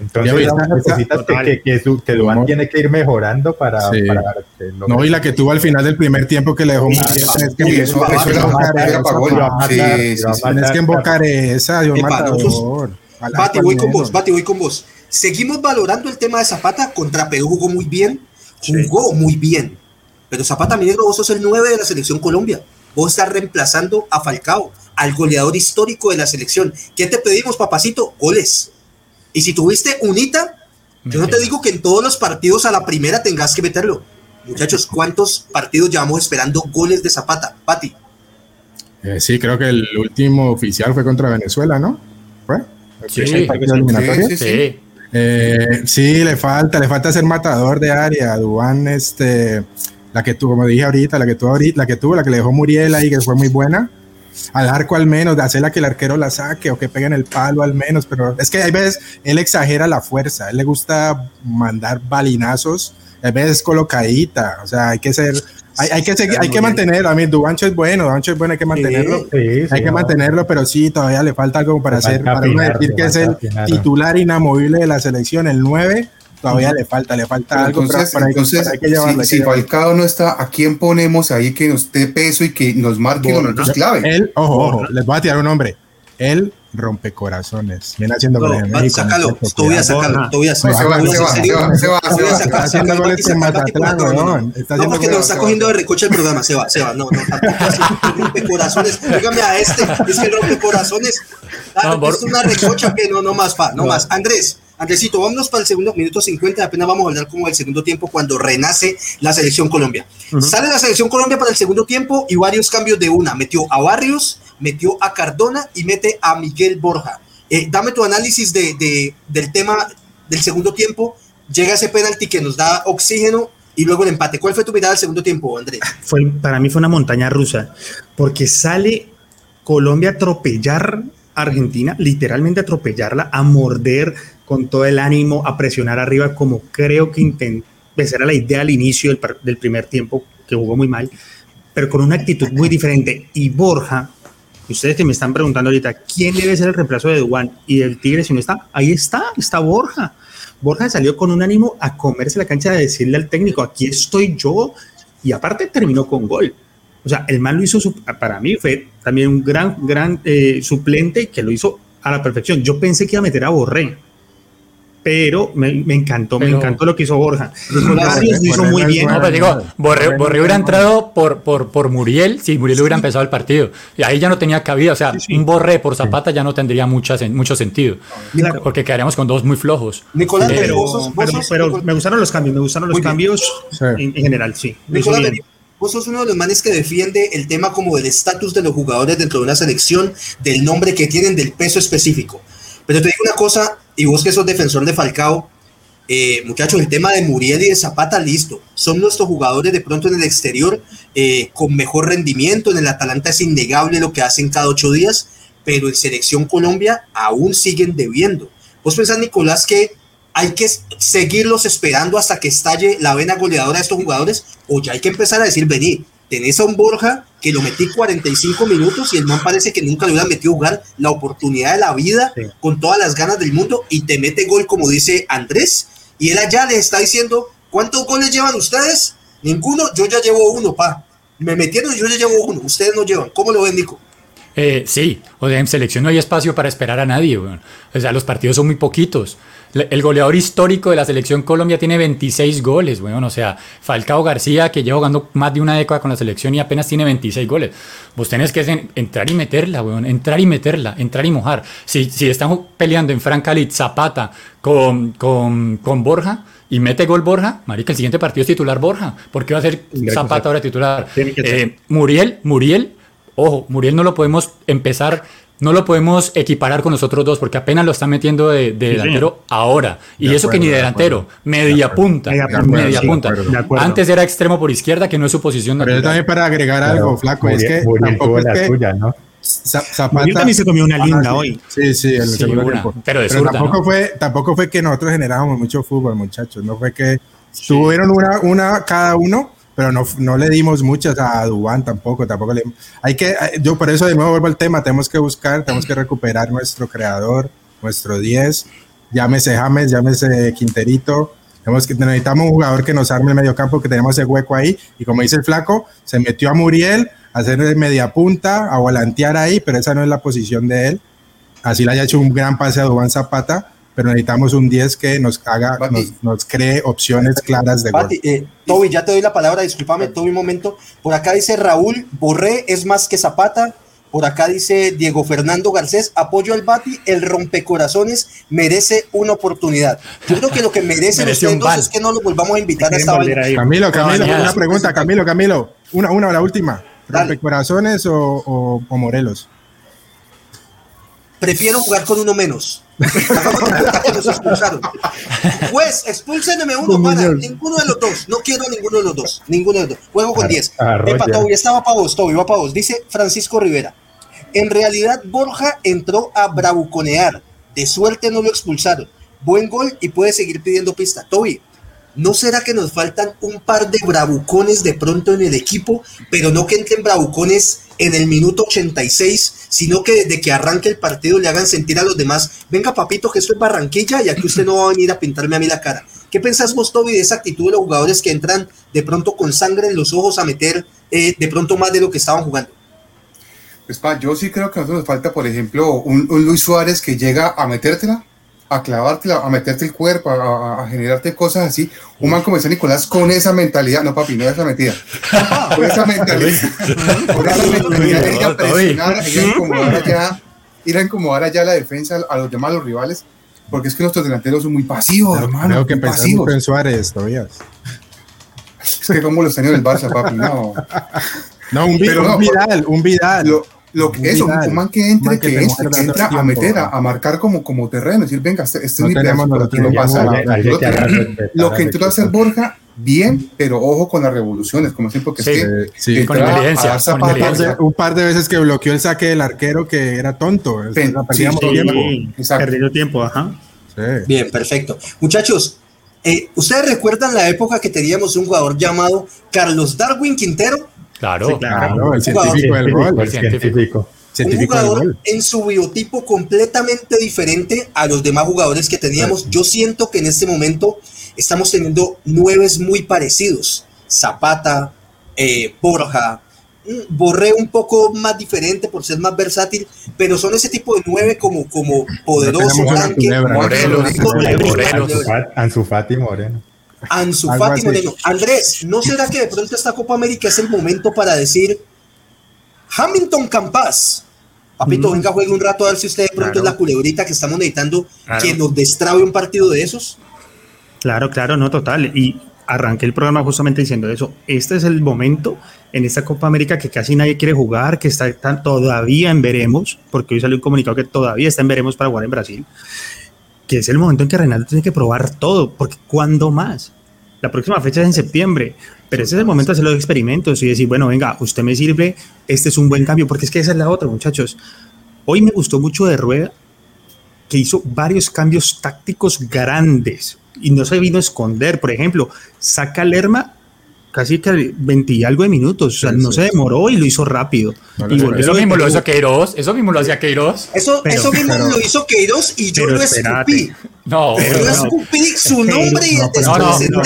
Entonces necesitas que, que, que, su, que Duan tiene que ir mejorando para, sí. para No, y la que tuvo al final del primer tiempo que le dejó muy bien. Es que eso, Tienes que invocar esa, Dios matador. Bati, voy con vos, Bati, voy con vos. Seguimos valorando el tema de Zapata. Contra Perú jugó muy bien, jugó sí. muy bien. Pero Zapata Minero, vos sos el 9 de la selección Colombia. Vos estás reemplazando a Falcao, al goleador histórico de la selección. ¿Qué te pedimos, papacito? Goles. Y si tuviste unita, yo no te digo que en todos los partidos a la primera tengas que meterlo. Muchachos, ¿cuántos partidos llevamos esperando goles de Zapata? Pati. Eh, sí, creo que el último oficial fue contra Venezuela, ¿no? ¿Fue? Sí, sí, sí, sí. Eh, sí, le falta, le falta ser matador de área. Dubán, este, la que tuvo, como dije ahorita, la que tuvo ahorita, la que tuvo, la que le dejó Muriel ahí, que fue muy buena al arco al menos, de hacerla que el arquero la saque o que pegue en el palo al menos, pero es que hay veces él exagera la fuerza, él le gusta mandar balinazos, a veces colocadita, o sea, hay que ser, hay, hay que seguir, hay que mantenerlo, a mí Duancho es bueno, Duancho es bueno, hay que mantenerlo, sí, sí, hay que no. mantenerlo, pero sí, todavía le falta algo para hacer, para decir que es el titular inamovible de la selección, el 9, todavía le falta, le falta pero algo. Entonces, para, entonces hay que llevarlo, si, si Falcao no está, ¿a quién ponemos ahí que nos dé peso y que nos marque los momentos clave? Él, ojo, ojo, les voy a tirar un nombre. Él rompe corazones. Viene haciendo no, goles México, sácalo, todavía sácalo, todavía sácalo. Se va, se va, se va, se va. Está haciendo goles en Matatlán, weón. No, porque nos está cogiendo de recoche el programa, se va, se va. No, no, tampoco así, rompe corazones. Dígame a este, es que rompe corazones. Claro, es una recocha que no, no más, pa, no más. Andrés, Andresito, vámonos para el segundo minuto 50, apenas vamos a hablar como del segundo tiempo cuando renace la selección Colombia. Uh -huh. Sale la selección Colombia para el segundo tiempo y varios cambios de una. Metió a Barrios, metió a Cardona y mete a Miguel Borja. Eh, dame tu análisis de, de, del tema del segundo tiempo. Llega ese penalti que nos da oxígeno y luego el empate. ¿Cuál fue tu mirada del segundo tiempo, Andrés? Fue, para mí fue una montaña rusa, porque sale Colombia a atropellar Argentina, literalmente atropellarla, a morder con todo el ánimo, a presionar arriba, como creo que intentó, esa era la idea al inicio del, del, primer tiempo, que jugó muy mal, pero con una actitud muy diferente. Y Borja, ustedes que me están preguntando ahorita, ¿quién debe ser el reemplazo de Duan y del Tigre si no está? Ahí está, está Borja. Borja salió con un ánimo a comerse la cancha de decirle al técnico, aquí estoy yo, y aparte terminó con gol. O sea, el man lo hizo, para mí fue también un gran, gran eh, suplente que lo hizo a la perfección. Yo pensé que iba a meter a Borré, pero me, me encantó, pero, me encantó lo que hizo Borja. Borré, lo hizo muy bien. No, pero digo, Borré, Borré hubiera entrado por, por, por Muriel si Muriel sí. hubiera empezado el partido. Y ahí ya no tenía cabida. O sea, sí, sí. un Borré por Zapata ya no tendría mucha, mucho sentido. Claro. Porque quedaríamos con dos muy flojos. Nicolás, eh, pero, vos sos, vos sos, pero, pero, me gustaron los cambios, me gustaron los cambios en, en, general, sí. Nicolás, vos sos uno de los manes que defiende el tema como del estatus de los jugadores dentro de una selección, del nombre que tienen, del peso específico. Pero te digo una cosa, y vos que sos defensor de Falcao, eh, muchachos, el tema de Muriel y de Zapata, listo. Son nuestros jugadores de pronto en el exterior eh, con mejor rendimiento. En el Atalanta es innegable lo que hacen cada ocho días, pero en Selección Colombia aún siguen debiendo. Vos pensás, Nicolás, que hay que seguirlos esperando hasta que estalle la vena goleadora de estos jugadores, o ya hay que empezar a decir, vení, tenés a un Borja que lo metí 45 minutos y el man parece que nunca le hubiera metido a jugar la oportunidad de la vida sí. con todas las ganas del mundo y te mete gol como dice Andrés y él allá les está diciendo ¿cuántos goles llevan ustedes? Ninguno, yo ya llevo uno, pa. Me metieron y yo ya llevo uno, ustedes no llevan. ¿Cómo lo ven, Nico? Eh, sí, o sea, en selección no hay espacio para esperar a nadie, bueno. o sea, los partidos son muy poquitos. El goleador histórico de la selección Colombia tiene 26 goles, bueno, o sea, Falcao García, que lleva jugando más de una década con la selección y apenas tiene 26 goles. Vos tenés que entrar y meterla, weón, entrar y meterla, entrar y mojar. Si, si están peleando en Frank Calit Zapata con, con, con Borja, y mete gol Borja, marica, el siguiente partido es titular Borja. ¿Por qué va a ser Zapata ahora titular? Eh, Muriel, Muriel, ojo, Muriel no lo podemos empezar no lo podemos equiparar con los otros dos porque apenas lo está metiendo de, de delantero ahora. Y De eso que acuerdo, ni de delantero, acuerdo. media punta. Media Media, punta, sí, de punta. acuerdo. De acuerdo. Antes era extremo por izquierda, que no es su posición Pero yo natural. también para agregar algo, flaco, es que Muriel tampoco es la que suya, ¿no? Za- Muriel Zapata también se comió una Ah, linda sí. hoy. Sí, sí, en el Sí, segundo una, tiempo. pero de zurda, tampoco ¿no? fue, tampoco fue que nosotros generábamos mucho fútbol, muchachos. No fue que tuvieron una, una cada uno, pero no, no le dimos muchas a Dubán tampoco, tampoco le hay que, yo por eso de nuevo vuelvo al tema, tenemos que buscar, tenemos que recuperar nuestro creador, nuestro 10, llámese James, llámese Quinterito, tenemos que, necesitamos un jugador que nos arme el mediocampo, que tenemos ese hueco ahí, y como dice el flaco, se metió a Muriel, a hacer media punta, a volantear ahí, pero esa no es la posición de él, así le haya hecho un gran pase a Dubán Zapata, pero necesitamos un 10 que nos haga, Bati. nos, nos cree opciones claras de gol. Pati, eh, Toby, ya te doy la palabra, discúlpame, Toby, un momento. Por acá dice Raúl, Borré es más que Zapata. Por acá dice Diego Fernando Garcés, apoyo al Bati, el rompecorazones merece una oportunidad. Yo creo que lo que merecen Merece ustedes dos es que no los volvamos a invitar a esta vaina. Camilo, Camilo, una pregunta, Camilo, Camilo. Una, una, la última. ¿Rompecorazones o, o, o Morelos? Prefiero jugar con uno menos. Nos expulsaron. Pues, expúlsenme uno, para. Ninguno de los dos. No quiero ninguno de los dos. Ninguno de los dos. Juego con Ar- 10. arrolla. Epa, Toby, estaba para vos, Toby, va para vos. Dice Francisco Rivera. En realidad, Borja entró a bravuconear. De suerte no lo expulsaron. Buen gol y puede seguir pidiendo pista. Toby, ¿no será que nos faltan un par de bravucones de pronto en el equipo? Pero no que entren bravucones en el minuto 86, sino que desde que arranque el partido le hagan sentir a los demás, venga papito, que esto es Barranquilla y aquí usted no va a venir a pintarme a mí la cara. ¿Qué pensás vos, Toby, de esa actitud de los jugadores que entran de pronto con sangre en los ojos a meter eh, de pronto más de lo que estaban jugando? Pues pa, yo sí creo que a nosotros nos falta, por ejemplo, un, un Luis Suárez que llega a metértela, a clavártela, a meterte el cuerpo, a, generarte cosas así. Un man como ese Nicolás con esa mentalidad, no papi, no esa metida, <laughs> con esa mentalidad, con esa mentalidad de ir a presionar, incomodar allá, ir a incomodar allá la defensa a los demás, los rivales, porque es que nuestros delanteros son muy pasivos, hermano, Creo que pasivos. en Suárez todavía. Es que como los tenía el Barça, papi, no. No, un, Pero un no, Vidal, un Vidal. Lo, lo que Un es, un, man que entre, man que que, entre, que entra a meter, a, a marcar como, como terreno, decir, venga, este, este No es mi tenemos pedazo, no pasa Nosotros- respetar Lo que entró a hacer. Borja, bien, pero ojo con las revoluciones, como siempre, porque Sí, es que Eh, sí, con a inteligencia, con zapatos, un par, inteligencia. de, un par de veces que bloqueó el saque del arquero que era tonto. Pen- sí, tiempo. Sí, Exacto. perdió tiempo, ajá. Sí. Bien, perfecto. Muchachos, eh, ¿ustedes recuerdan la época que teníamos un jugador llamado Carlos Darwin Quintero? Claro. Sí, claro. Claro, el científico del gol. el científico. Un jugador gol. en su biotipo completamente diferente a los demás jugadores que teníamos. Yo siento que en este momento estamos teniendo nueves muy parecidos. Zapata, eh, Borja, mm, Borré un poco más diferente por ser más versátil, pero son ese tipo de nueve como, como poderoso, tanque, culebra. Morelos, Morelos, Morelos. Morelos. Ansu Fati Moreno. Ansu Fati así. Moreno. Andrés, ¿no será que de pronto esta Copa América es el momento para decir Hamilton Campas? Papito, venga, juegue un rato a ver si usted de pronto Claro. es la culebrita que estamos necesitando Claro. que nos destrabe un partido de esos. Claro, claro, no, total. Y arranqué el programa justamente diciendo eso. Este es el momento en esta Copa América que casi nadie quiere jugar, que está tan- todavía en veremos, porque hoy salió un comunicado que todavía está en veremos para jugar en Brasil, que es el momento en que Reinaldo tiene que probar todo, porque ¿cuándo más? La próxima fecha es en septiembre, pero ese es el momento de hacer los experimentos y decir, bueno, venga, usted me sirve, este es un buen cambio, porque es que esa es la otra, muchachos. Hoy me gustó mucho de Rueda, que hizo varios cambios tácticos grandes y no se vino a esconder. Por ejemplo, saca Lerma casi que 20 y algo de minutos, o sea, Sí, no sí, se sí. demoró y lo hizo rápido. No y volvió Eso mismo lo hizo Queiroz. Eso mismo lo hacía Queiroz. Eso, Pero- eso mismo pero- lo hizo Queiroz y yo lo escupí. No, Pero Yo no. escupí su nombre y No, el pero- no, no,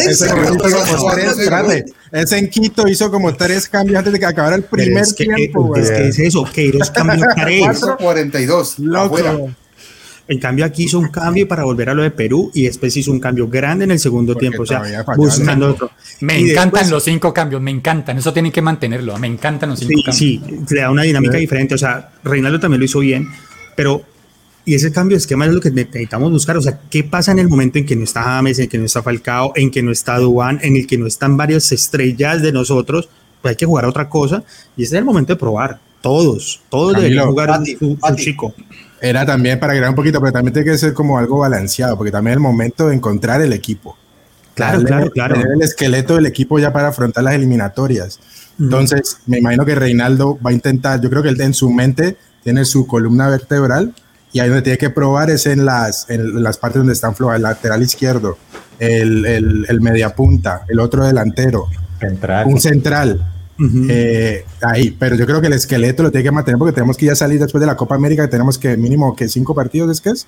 Ese en Quito hizo como tres cambios antes de que acabara el primer es que, tiempo, es, güey. que es eso, Queiroz cambió <laughs> tres. 4.42, Loco. afuera. En cambio, aquí hizo un <laughs> cambio para volver a lo de Perú y después hizo un cambio grande en el segundo Porque tiempo. O sea, buscando otro. Me Y encantan después- los cinco cambios, me encantan. Eso tienen que mantenerlo. Me encantan los cinco Sí, cambios. sí, le da una dinámica Sí. diferente. O sea, Reinaldo también lo hizo bien, pero y ese cambio de esquema es lo que necesitamos buscar. O sea, ¿qué pasa en el momento en que no está James, en que no está Falcao, en que no está Duan, en el que no están varias estrellas de nosotros? Pues hay que jugar a otra cosa y este es el momento de probar. Todos, todos Camilo, deberían jugar Pati, su, su chico. Era también para agregar un poquito, pero también tiene que ser como algo balanceado, porque también es el momento de encontrar el equipo. Claro, claro, claro. el esqueleto del equipo ya para afrontar las eliminatorias. Entonces, me imagino que Reinaldo va a intentar, yo creo que él en su mente tiene su columna vertebral y ahí donde tiene que probar es en las, en las partes donde están flojas, el lateral izquierdo, el, el, el mediapunta, el otro delantero, Central. un central. Eh, ahí, pero yo creo que el esqueleto lo tiene que mantener porque tenemos que ya salir después de la Copa América, que tenemos que mínimo que cinco partidos, ¿es que es?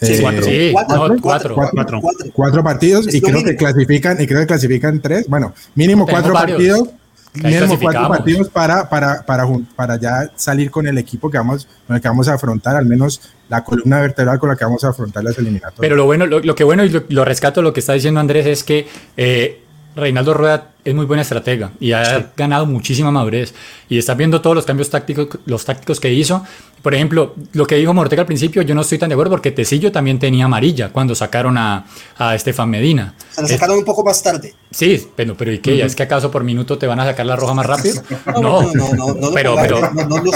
Sí, Eh, cuatro. Sí, Cuatro, no, cuatro, cuatro. Cuatro. cuatro. cuatro partidos Es y creo que clasifican y creo que clasifican tres bueno mínimo cuatro varios. partidos mínimo cuatro partidos para para, para para ya salir con el equipo que vamos con el que vamos a afrontar al menos la columna vertebral con la que vamos a afrontar las eliminatorias Pero lo bueno, lo, lo que bueno y lo, lo rescato lo que está diciendo Andrés es que eh, Reinaldo Rueda es muy buena estratega y ha ganado muchísima madurez y está viendo todos los cambios tácticos, los tácticos que hizo. Por ejemplo, lo que dijo Mortega al principio, yo no estoy tan de acuerdo porque Tecillo también tenía amarilla cuando sacaron a, a Estefan Medina. Se la sacaron un poco más tarde. Sí, pero, pero ¿y qué? ¿Es que acaso por minuto te van a sacar la roja más rápido? No, no, no, no, no, no, pero, no, pero, no, no, no, no No no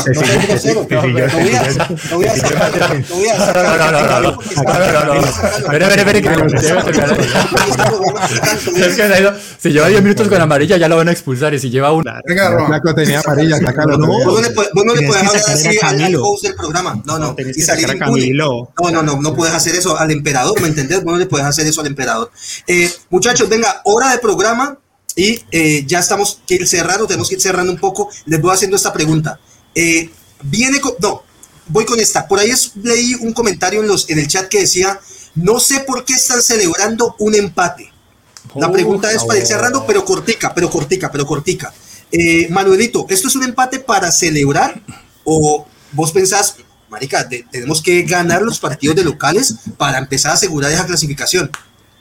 no No, no, no, no, no, porque no, está- no, no, no. Espera, espera, espera, que me- déjame terminar. Es que Naido, si lleva 10 minutos con amarilla ya lo van a expulsar y si lleva una... Venga, el Roa. flaco tenía amarilla sácalo No. Vos no le vos no le hablar así al, al host del programa. No, no. tenés Y que salir sacar a impune. Camilo. No, no, no, no puedes hacer eso al emperador, ¿me entendés? Vos no le puedes hacer eso al emperador. Eh, muchachos, venga, hora de programa y eh, ya estamos que ir cerrando, tenemos que ir cerrando un poco. Les voy haciendo esta pregunta. Eh, viene con, no, voy con esta. Por ahí es- leí un comentario en, los, en el chat que decía, no sé por qué están celebrando un empate. La pregunta es para ir cerrando, pero cortica, pero cortica, pero cortica. Eh, Manuelito, ¿esto es un empate para celebrar? ¿O vos pensás, Marica, de- tenemos que ganar los partidos de locales para empezar a asegurar esa clasificación?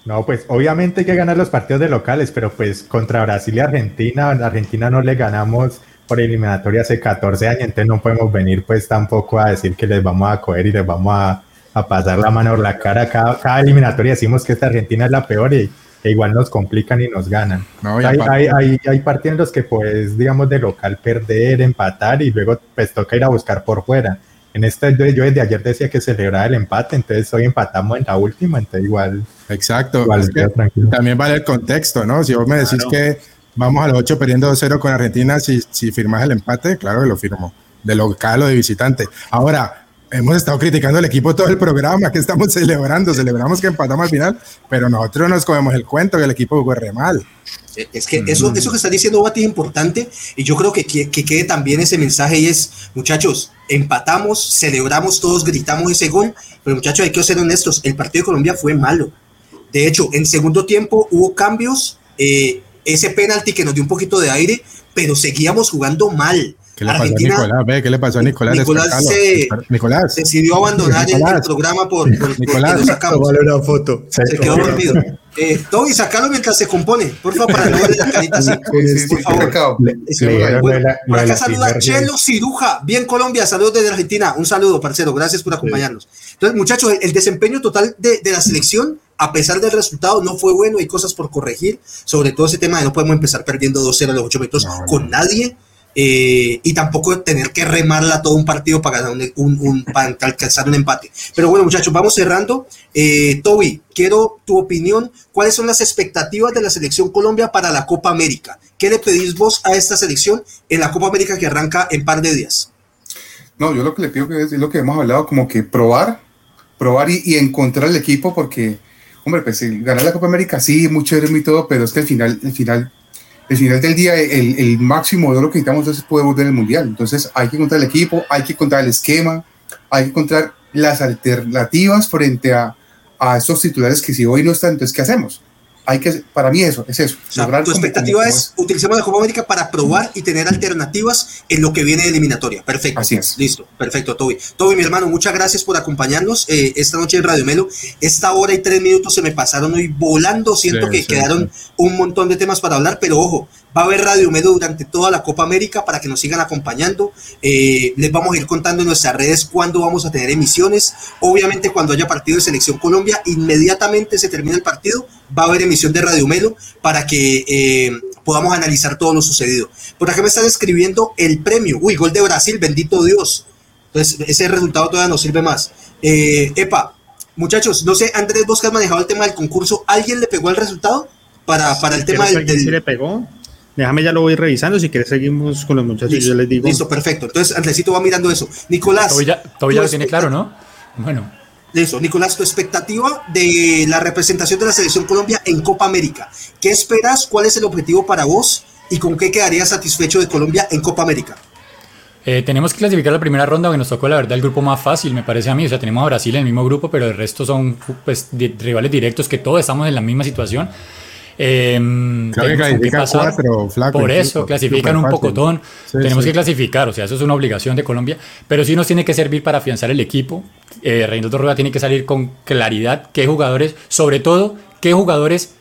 No, pues obviamente hay que ganar los partidos de locales, pero pues contra Brasil y Argentina, a Argentina no le ganamos por eliminatoria hace 14 años, entonces no podemos venir pues tampoco a decir que les vamos a coger y les vamos a, a pasar la mano por la cara. Cada, cada eliminatoria decimos que esta Argentina es la peor y e igual nos complican y nos ganan. No, hay, hay, hay, hay partidos en los que pues digamos de local perder, empatar y luego pues toca ir a buscar por fuera. En este yo, desde ayer decía que celebraba el empate, entonces hoy empatamos en la última, entonces igual exacto Igual, Es que también vale el contexto no si vos me decís Claro. que vamos a los 8 perdiendo 2-0 con Argentina si, si firmas el empate claro que lo firmo de local o de visitante ahora hemos estado criticando al equipo todo el programa que estamos celebrando celebramos que empatamos al final pero nosotros nos comemos el cuento que el equipo jugó re mal Eh, Es que eso, eso que está diciendo Bati es importante y yo creo que, que, que quede también ese mensaje y es, muchachos, empatamos, celebramos todos, gritamos ese gol, pero muchachos, hay que ser honestos, el partido de Colombia fue malo. De hecho, en segundo tiempo hubo cambios, eh, ese penalti que nos dio un poquito de aire, pero seguíamos jugando mal. ¿Qué le pasó a Nicolás? Ve, ¿qué le pasó a Nicolás? Nicolás se- Nicolás. decidió abandonar el, el Nicolás. programa por, por, Nicolás. sacamos. una foto. Se quedó dormido. Eh, Toby, sacalo mientras se compone, por favor, para no verle la carita así. Sí, sí, por favor. por acá saluda. Chelo Ciruja, bien Colombia, saludos desde Argentina, un saludo, parcero, gracias por acompañarnos. Entonces, muchachos, el, el desempeño total de, de la selección, a pesar del resultado, no fue bueno, hay cosas por corregir, sobre todo ese tema de no podemos empezar perdiendo 2-0 a los 8 metros No, no. con nadie. Eh, y tampoco tener que remarla todo un partido para, alcanzar un empate. Pero bueno, muchachos, vamos cerrando. Eh, Toby, quiero tu opinión. ¿Cuáles son las expectativas de la selección Colombia para la Copa América? ¿Qué le pedís vos a esta selección en la Copa América que arranca en par de días? No, yo lo que le pido que es, lo que hemos hablado, como que probar, probar y, encontrar el equipo, porque, hombre, pues el ganar la Copa América sí, muy chévere y todo, pero es que al final, al final, al final del día, el, máximo de lo que necesitamos es poder volver al Mundial. Entonces hay que encontrar el equipo, hay que encontrar el esquema, hay que encontrar las alternativas frente a, a estos titulares que si hoy no están, entonces ¿qué hacemos? Hay que, para mí eso, es eso. O sea, lograr tu expectativa como- es utilicemos la Copa América para probar y tener alternativas en lo que viene de eliminatoria. Perfecto. Así es. Listo. Perfecto, Toby. Toby, mi hermano, muchas gracias por acompañarnos eh, esta noche en Radio Melo. Esta hora y tres minutos se me pasaron hoy volando. Siento Sí, que sí, quedaron un montón de temas para hablar, pero ojo, va a haber Radio Melo durante toda la Copa América para que nos sigan acompañando. Eh, les vamos a ir contando en nuestras redes cuándo vamos a tener emisiones. Obviamente, cuando haya partido de Selección Colombia, inmediatamente se termina el partido, va a haber emisión de Radio Melo para que eh, podamos analizar todo lo sucedido. Por acá me están escribiendo el premio. Uy, gol de Brasil, bendito Dios. Entonces, ese resultado todavía nos sirve más. Eh, epa, muchachos, no sé, Andrés, vos que has manejado el tema del concurso, ¿alguien le pegó el resultado para, para el tema del, del... Sí le pegó. Déjame ya lo voy revisando. Si quieres, seguimos con los muchachos. Listo, yo les digo. Listo, perfecto. Entonces, Andresito va mirando eso. Nicolás. Todavía, todavía lo tiene claro, ¿no? Bueno. Listo, Nicolás, tu expectativa de la representación de la selección Colombia en Copa América. ¿Qué esperas? ¿Cuál es el objetivo para vos? ¿Y con qué quedarías satisfecho de Colombia en Copa América? Eh, tenemos que clasificar la primera ronda, que nos tocó la verdad el grupo más fácil, me parece a mí. O sea, tenemos a Brasil en el mismo grupo, pero el resto son pues, rivales directos que todos estamos en la misma situación. Eh, que clasifican cuatro, flaco, Por eso, clasifican un pocotón. Sí, tenemos sí. que clasificar, o sea, eso es una obligación de Colombia, pero sí nos tiene que servir para afianzar el equipo. Eh, Reinaldo Rueda tiene que salir con claridad qué jugadores, sobre todo, qué jugadores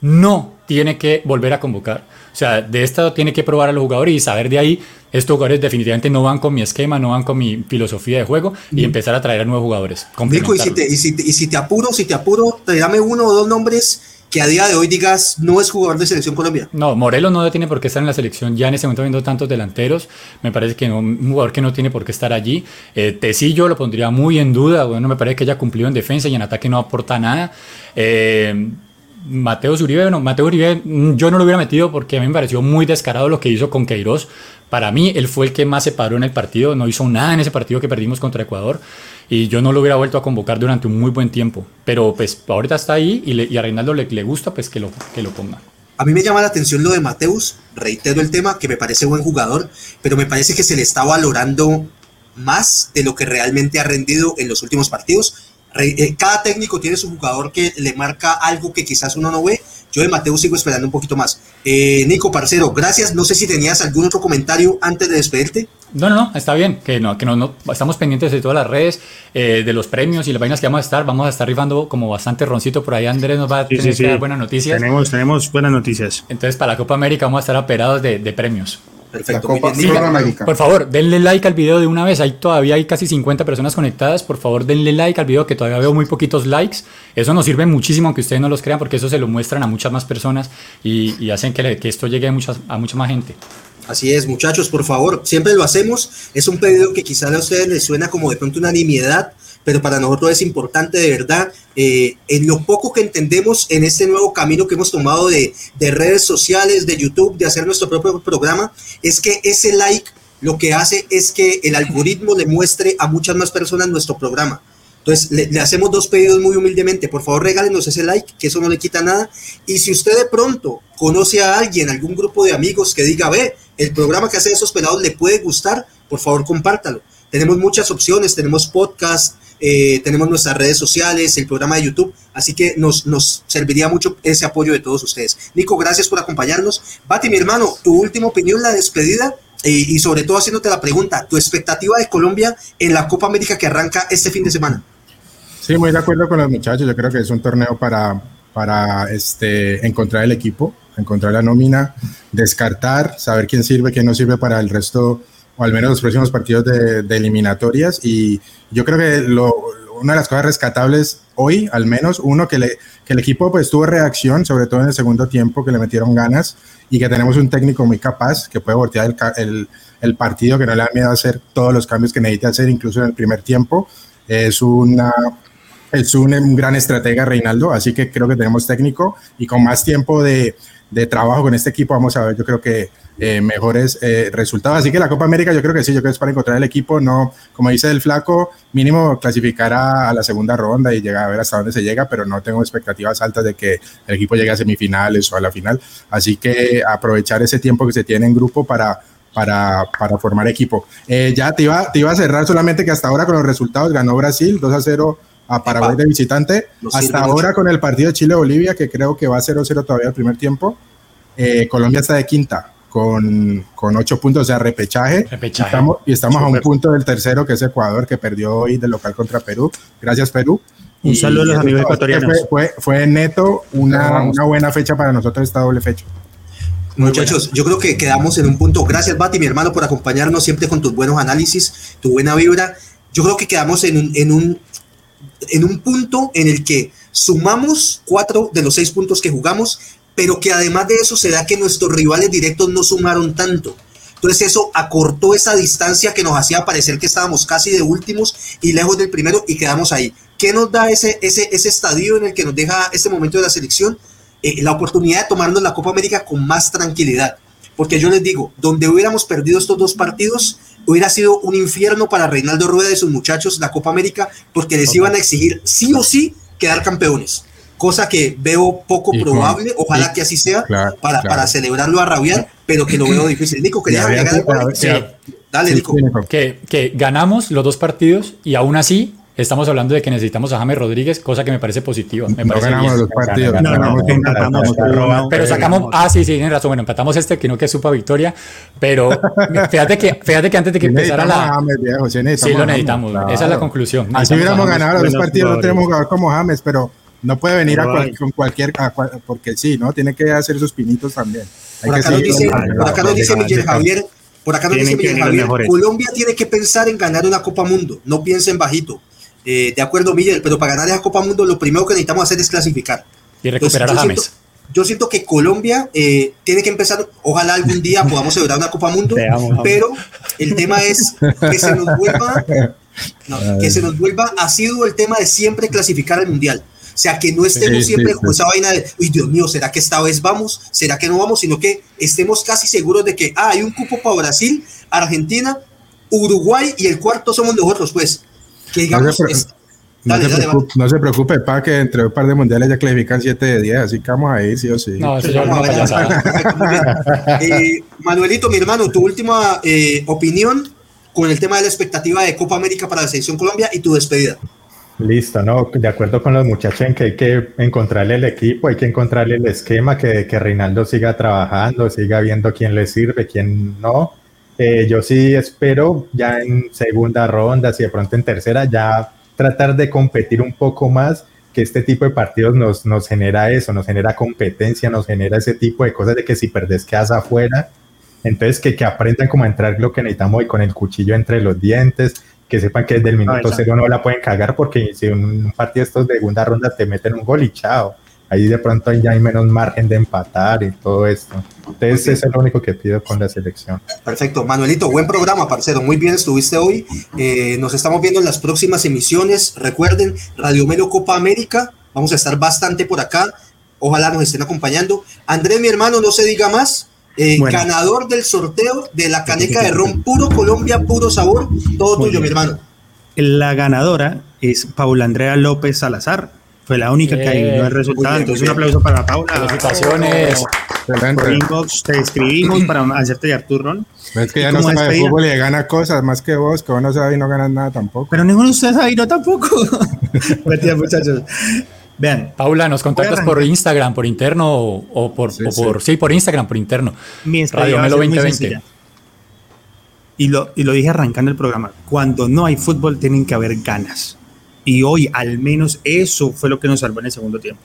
no tiene que volver a convocar. O sea, de esto tiene que probar a los jugadores y saber de ahí, estos jugadores definitivamente no van con mi esquema, no van con mi filosofía de juego y mm. empezar a traer a nuevos jugadores. Nico, y si, te, y, si te, y si te apuro, si te apuro, te dame uno o dos nombres que a día de hoy digas no es jugador de selección Colombia. No, Morelos no tiene por qué estar en la selección ya en ese momento viendo tantos delanteros. Me parece que no, un jugador que no tiene por qué estar allí. Eh, Tecillo lo pondría muy en duda. Bueno, me parece que haya cumplido en defensa y en ataque no aporta nada. Eh, Mateo Uribe, no, Mateo Uribe yo no lo hubiera metido porque a mí me pareció muy descarado lo que hizo con Queiroz. Para mí, él fue el que más se paró en el partido, no hizo nada en ese partido que perdimos contra Ecuador y yo no lo hubiera vuelto a convocar durante un muy buen tiempo. Pero pues ahorita está ahí y, a Reinaldo le, le, gusta, pues que lo, que lo ponga. A mí me llama la atención lo de Mateus, reitero el tema, que me parece buen jugador, pero me parece que se le está valorando más de lo que realmente ha rendido en los últimos partidos. Cada técnico tiene su jugador que le marca algo que quizás uno no ve. Yo de Mateo sigo esperando un poquito más. Eh, Nico, parcero, gracias. No sé si tenías algún otro comentario antes de despedirte. No, no, no, está bien, que no, que no, no estamos pendientes de todas las redes, eh, de los premios y las vainas que vamos a estar, vamos a estar rifando como bastante roncito por ahí, Andrés nos va a sí, tener sí, que sí. dar buenas noticias. Tenemos, tenemos buenas noticias. Entonces para la Copa América vamos a estar operados de, de premios. Perfecto. Muy bien. Por favor, denle like al video de una vez. Ahí todavía hay casi 50 personas conectadas. Por favor, denle like al video que todavía veo muy poquitos likes. Eso nos sirve muchísimo, aunque ustedes no los crean, porque eso se lo muestran a muchas más personas y, y hacen que, le, que, esto llegue a, muchas, a mucha más gente. Así es, muchachos, por favor, siempre lo hacemos. Es un pedido que quizás a ustedes les suena como de pronto una nimiedad, pero para nosotros es importante de verdad, eh, en lo poco que entendemos en este nuevo camino que hemos tomado de, de, redes sociales, de YouTube, de hacer nuestro propio programa, es que ese like lo que hace es que el algoritmo le muestre a muchas más personas nuestro programa. Entonces, le, le, hacemos dos pedidos muy humildemente. Por favor, regálenos ese like, que eso no le quita nada. Y si usted de pronto conoce a alguien, algún grupo de amigos que diga, ve, el programa que hacen esos pelados le puede gustar, por favor, compártalo. Tenemos muchas opciones, tenemos podcast, eh, tenemos nuestras redes sociales, el programa de YouTube, así que nos, nos serviría mucho ese apoyo de todos ustedes. Nico, gracias por acompañarnos. Bati, mi hermano, tu última opinión, la despedida y, y sobre todo haciéndote la pregunta, tu expectativa de Colombia en la Copa América que arranca este fin de semana. Sí, muy de acuerdo con los muchachos. Yo creo que es un torneo para, para este, encontrar el equipo, encontrar la nómina, descartar, saber quién sirve, quién no sirve para el resto, o al menos los próximos partidos de, eliminatorias. Y yo creo que lo, una de las cosas rescatables hoy, al menos, uno, que, el equipo pues tuvo reacción, sobre todo en el segundo tiempo, que le metieron ganas y que tenemos un técnico muy capaz que puede voltear el, partido, que no le da miedo a hacer todos los cambios que necesita hacer, incluso en el primer tiempo. Es una es un, gran estratega Reinaldo, así que creo que tenemos técnico y con más tiempo de, de trabajo con este equipo vamos a ver, yo creo que eh, mejores eh, resultados. Así que la Copa América yo creo que sí, yo creo que es para encontrar el equipo, no, como dice el flaco, mínimo clasificar a, la segunda ronda y llegar a ver hasta dónde se llega, pero no tengo expectativas altas de que el equipo llegue a semifinales o a la final. Así que aprovechar ese tiempo que se tiene en grupo para, para, para formar equipo. Eh, ya te iba, te iba a cerrar solamente que hasta ahora con los resultados ganó Brasil 2 a 0 a Paraguay de visitante. Hasta ahora mucho. con el partido Chile-Bolivia, que creo que va 0-0 todavía el primer tiempo. Eh, Colombia está de quinta con, con ocho puntos, o sea, repechaje. repechaje. Estamos, y estamos Super. a un punto del tercero, que es Ecuador, que perdió hoy del local contra Perú. Gracias, Perú. Un saludo a los amigos ecuatorianos. Fue, fue, fue neto una, una, buena fecha para nosotros, esta doble fecha. Muchachos, yo creo que quedamos en un punto. Gracias, Bati, mi hermano, por acompañarnos siempre con tus buenos análisis, tu buena vibra. Yo creo que quedamos en un, en un en un punto en el que sumamos cuatro de los seis puntos que jugamos, pero que además de eso se da que nuestros rivales directos no sumaron tanto. Entonces eso acortó esa distancia que nos hacía parecer que estábamos casi de últimos y lejos del primero y quedamos ahí. ¿Qué nos da ese, ese, ese estadio en el que nos deja este momento de la selección? Eh, la oportunidad de tomarnos la Copa América con más tranquilidad. Porque yo les digo, donde hubiéramos perdido estos dos partidos, hubiera sido un infierno para Reinaldo Rueda y sus muchachos la Copa América, porque les iban a exigir sí o sí quedar campeones. Cosa que veo poco probable, ojalá que así sea, para, para celebrarlo a rabiar, pero que lo veo difícil. Nico, quería agregar Dale, Nico. Que, que ganamos los dos partidos y aún así Estamos hablando de que necesitamos a James Rodríguez, cosa que me parece positiva. Me no ganamos los partidos. No, no, empatamos. Pero sacamos. Ah, sí, sí, tienes razón. Bueno, empatamos este, que no que supa victoria. Pero <laughs> fíjate que, fíjate que antes de que empezara la. James, viejo, sí, lo necesitamos. Esa es la conclusión. Si hubiéramos ganado los dos partidos, no tenemos jugador como James, pero no puede venir a con cualquier. porque sí, ¿no? Tiene que hacer sus pinitos también. por acá, dice, por acá nos dice Miguel Javier. Por acá nos dice Miguel Javier. Colombia tiene que pensar en ganar una Copa Mundo. No piensen bajito. Eh, de acuerdo, Miguel, pero para ganar esa Copa Mundo lo primero que necesitamos hacer es clasificar. Y recuperar a James. yo siento que Colombia eh, tiene que empezar, ojalá algún día <laughs> podamos celebrar una Copa Mundo, pero el tema es que se nos vuelva, que se nos vuelva, ha sido el tema de siempre clasificar al Mundial. O sea, que no estemos siempre con esa vaina de, uy, Dios mío, ¿será que esta vez vamos? ¿Será que no vamos? Sino que estemos casi seguros de que ah, hay un cupo para Brasil, Argentina, Uruguay y el cuarto somos nosotros, pues no, se preocupe, para que entre un par de mundiales ya clasifican 7 de 10, así que vamos a ir, sí o sí. No, eso ya eh, Manuelito, mi hermano, tu última eh, opinión con el tema de la expectativa de Copa América para la selección Colombia y tu despedida. Listo, no, de acuerdo con los muchachos en que hay que encontrarle el equipo, hay que encontrarle el esquema, que, que Reinaldo siga trabajando, siga viendo quién le sirve, quién no eh, yo sí espero ya en segunda ronda, si de pronto en tercera, ya tratar de competir un poco más, que este tipo de partidos nos, nos genera eso, nos genera competencia, nos genera ese tipo de cosas de que si perdes quedas afuera. Entonces, que, que aprendan como a entrar lo que necesitamos y con el cuchillo entre los dientes, que sepan que desde el minuto cero no la pueden cagar porque si un partido de estos de segunda ronda te meten un gol y chao ahí de pronto ya hay menos margen de empatar y todo esto. Entonces, eso es lo único que pido con la selección. Perfecto. Manuelito, buen programa, parcero. Muy bien estuviste hoy. Eh, nos estamos viendo en las próximas emisiones. Recuerden, Radio Melo Copa América. Vamos a estar bastante por acá. Ojalá nos estén acompañando. Andrés, mi hermano, no se diga más. Eh, ganador del sorteo de la caneca de ron puro Colombia, puro sabor. Todo tuyo, mi hermano. La ganadora es Paula Andrea López Salazar fue la única que adivinó el resultado. Entonces, un aplauso para Paula. Felicitaciones. Por inbox te escribimos <clears throat> para hacerte ya turrón. Es que ya no sabe de fútbol y gana cosas más que vos, que vos no sabes y no ganas nada tampoco. Pero ninguno de ustedes no tampoco. <laughs> Mentira, muchachos. Vean. Paula, nos contactas por Instagram, por interno o, por, sí, por sí. por Instagram, por interno. Mi Radio Melo 2020. Y lo, y lo dije arrancando el programa. Cuando no hay fútbol, tienen que haber ganas. Y hoy al menos eso fue lo que nos salvó en el segundo tiempo.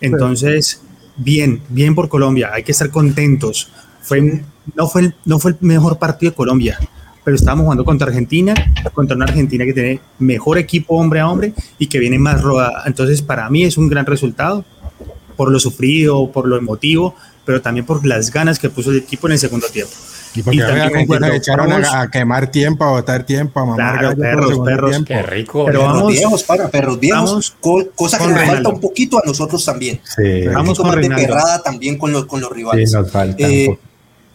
Entonces, bien, bien por Colombia, hay que estar contentos. Fue, no, fue el, no fue el mejor partido de Colombia, pero estábamos jugando contra Argentina, contra una Argentina que tiene mejor equipo hombre a hombre y que viene más rodada. Entonces, para mí es un gran resultado, por lo sufrido, por lo emotivo, pero también por las ganas que puso el equipo en el segundo tiempo. Y porque y echaron a, quemar tiempo, a botar tiempo, a mamar perros, perros. Qué rico. Pero vamos, viejos, para perros viejos, cosa que nos falta un poquito a nosotros también. Sí. Vamos con de perrada también con los, con los rivales. Sí, nos falta. Eh,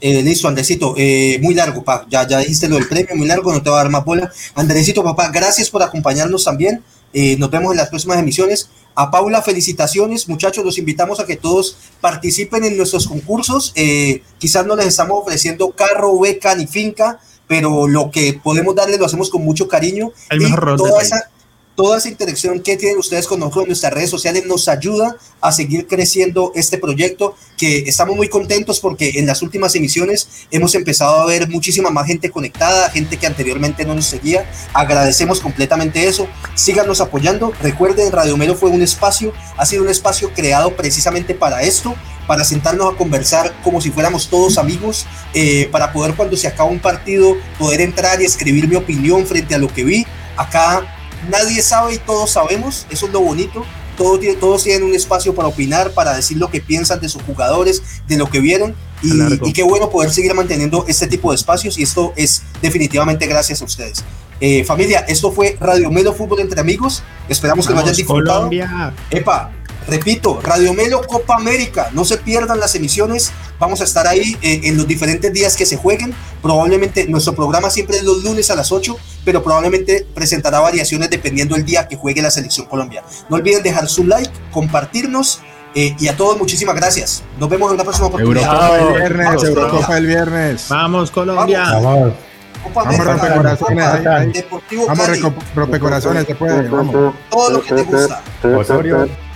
eh, listo, Andresito, eh, muy largo, pa. Ya, ya dijiste lo del premio, muy largo, no te va a dar más bola. Andresito, papá, gracias por acompañarnos también. Eh, nos vemos en las próximas emisiones. A Paula, felicitaciones, muchachos. Los invitamos a que todos participen en nuestros concursos. Eh, quizás no les estamos ofreciendo carro, beca ni finca, pero lo que podemos darles lo hacemos con mucho cariño. El mejor toda esa, toda esa interacción que tienen ustedes con nosotros en nuestras redes sociales nos ayuda a seguir creciendo este proyecto que estamos muy contentos porque en las últimas emisiones hemos empezado a ver muchísima más gente conectada, gente que anteriormente no nos seguía. Agradecemos completamente eso. Síganos apoyando. Recuerden, Radio Melo fue un espacio, ha sido un espacio creado precisamente para esto, para sentarnos a conversar como si fuéramos todos amigos, eh, para poder cuando se acaba un partido poder entrar y escribir mi opinión frente a lo que vi. Acá nadie sabe y todos sabemos, eso es lo bonito. todos, tienen- todos tienen un espacio para opinar, para decir lo que piensan de sus jugadores, de lo que vieron. Y, y qué bueno poder seguir manteniendo este tipo de espacios y esto es definitivamente gracias a ustedes. Eh, familia, esto fue Radio Melo Fútbol entre amigos. Esperamos que lo hayan disfrutado. Colombia. Epa, repito, Radio Melo Copa América, no se pierdan las emisiones, vamos a estar ahí eh, en los diferentes días que se jueguen, probablemente nuestro programa siempre es los lunes a las 8, pero probablemente presentará variaciones dependiendo el día que juegue la selección Colombia. No olviden dejar su like, compartirnos eh, y a todos muchísimas gracias. Nos vemos en una próxima oportunidad. Eurocopa el viernes, Vamos, Eurocopa el viernes. Vamos, Colombia. Vamos. Ahí, ahí. Deportivo Vamos, Cali, reco- rompecorazones, se puede, vamos. todo lo que te gusta. Osorio.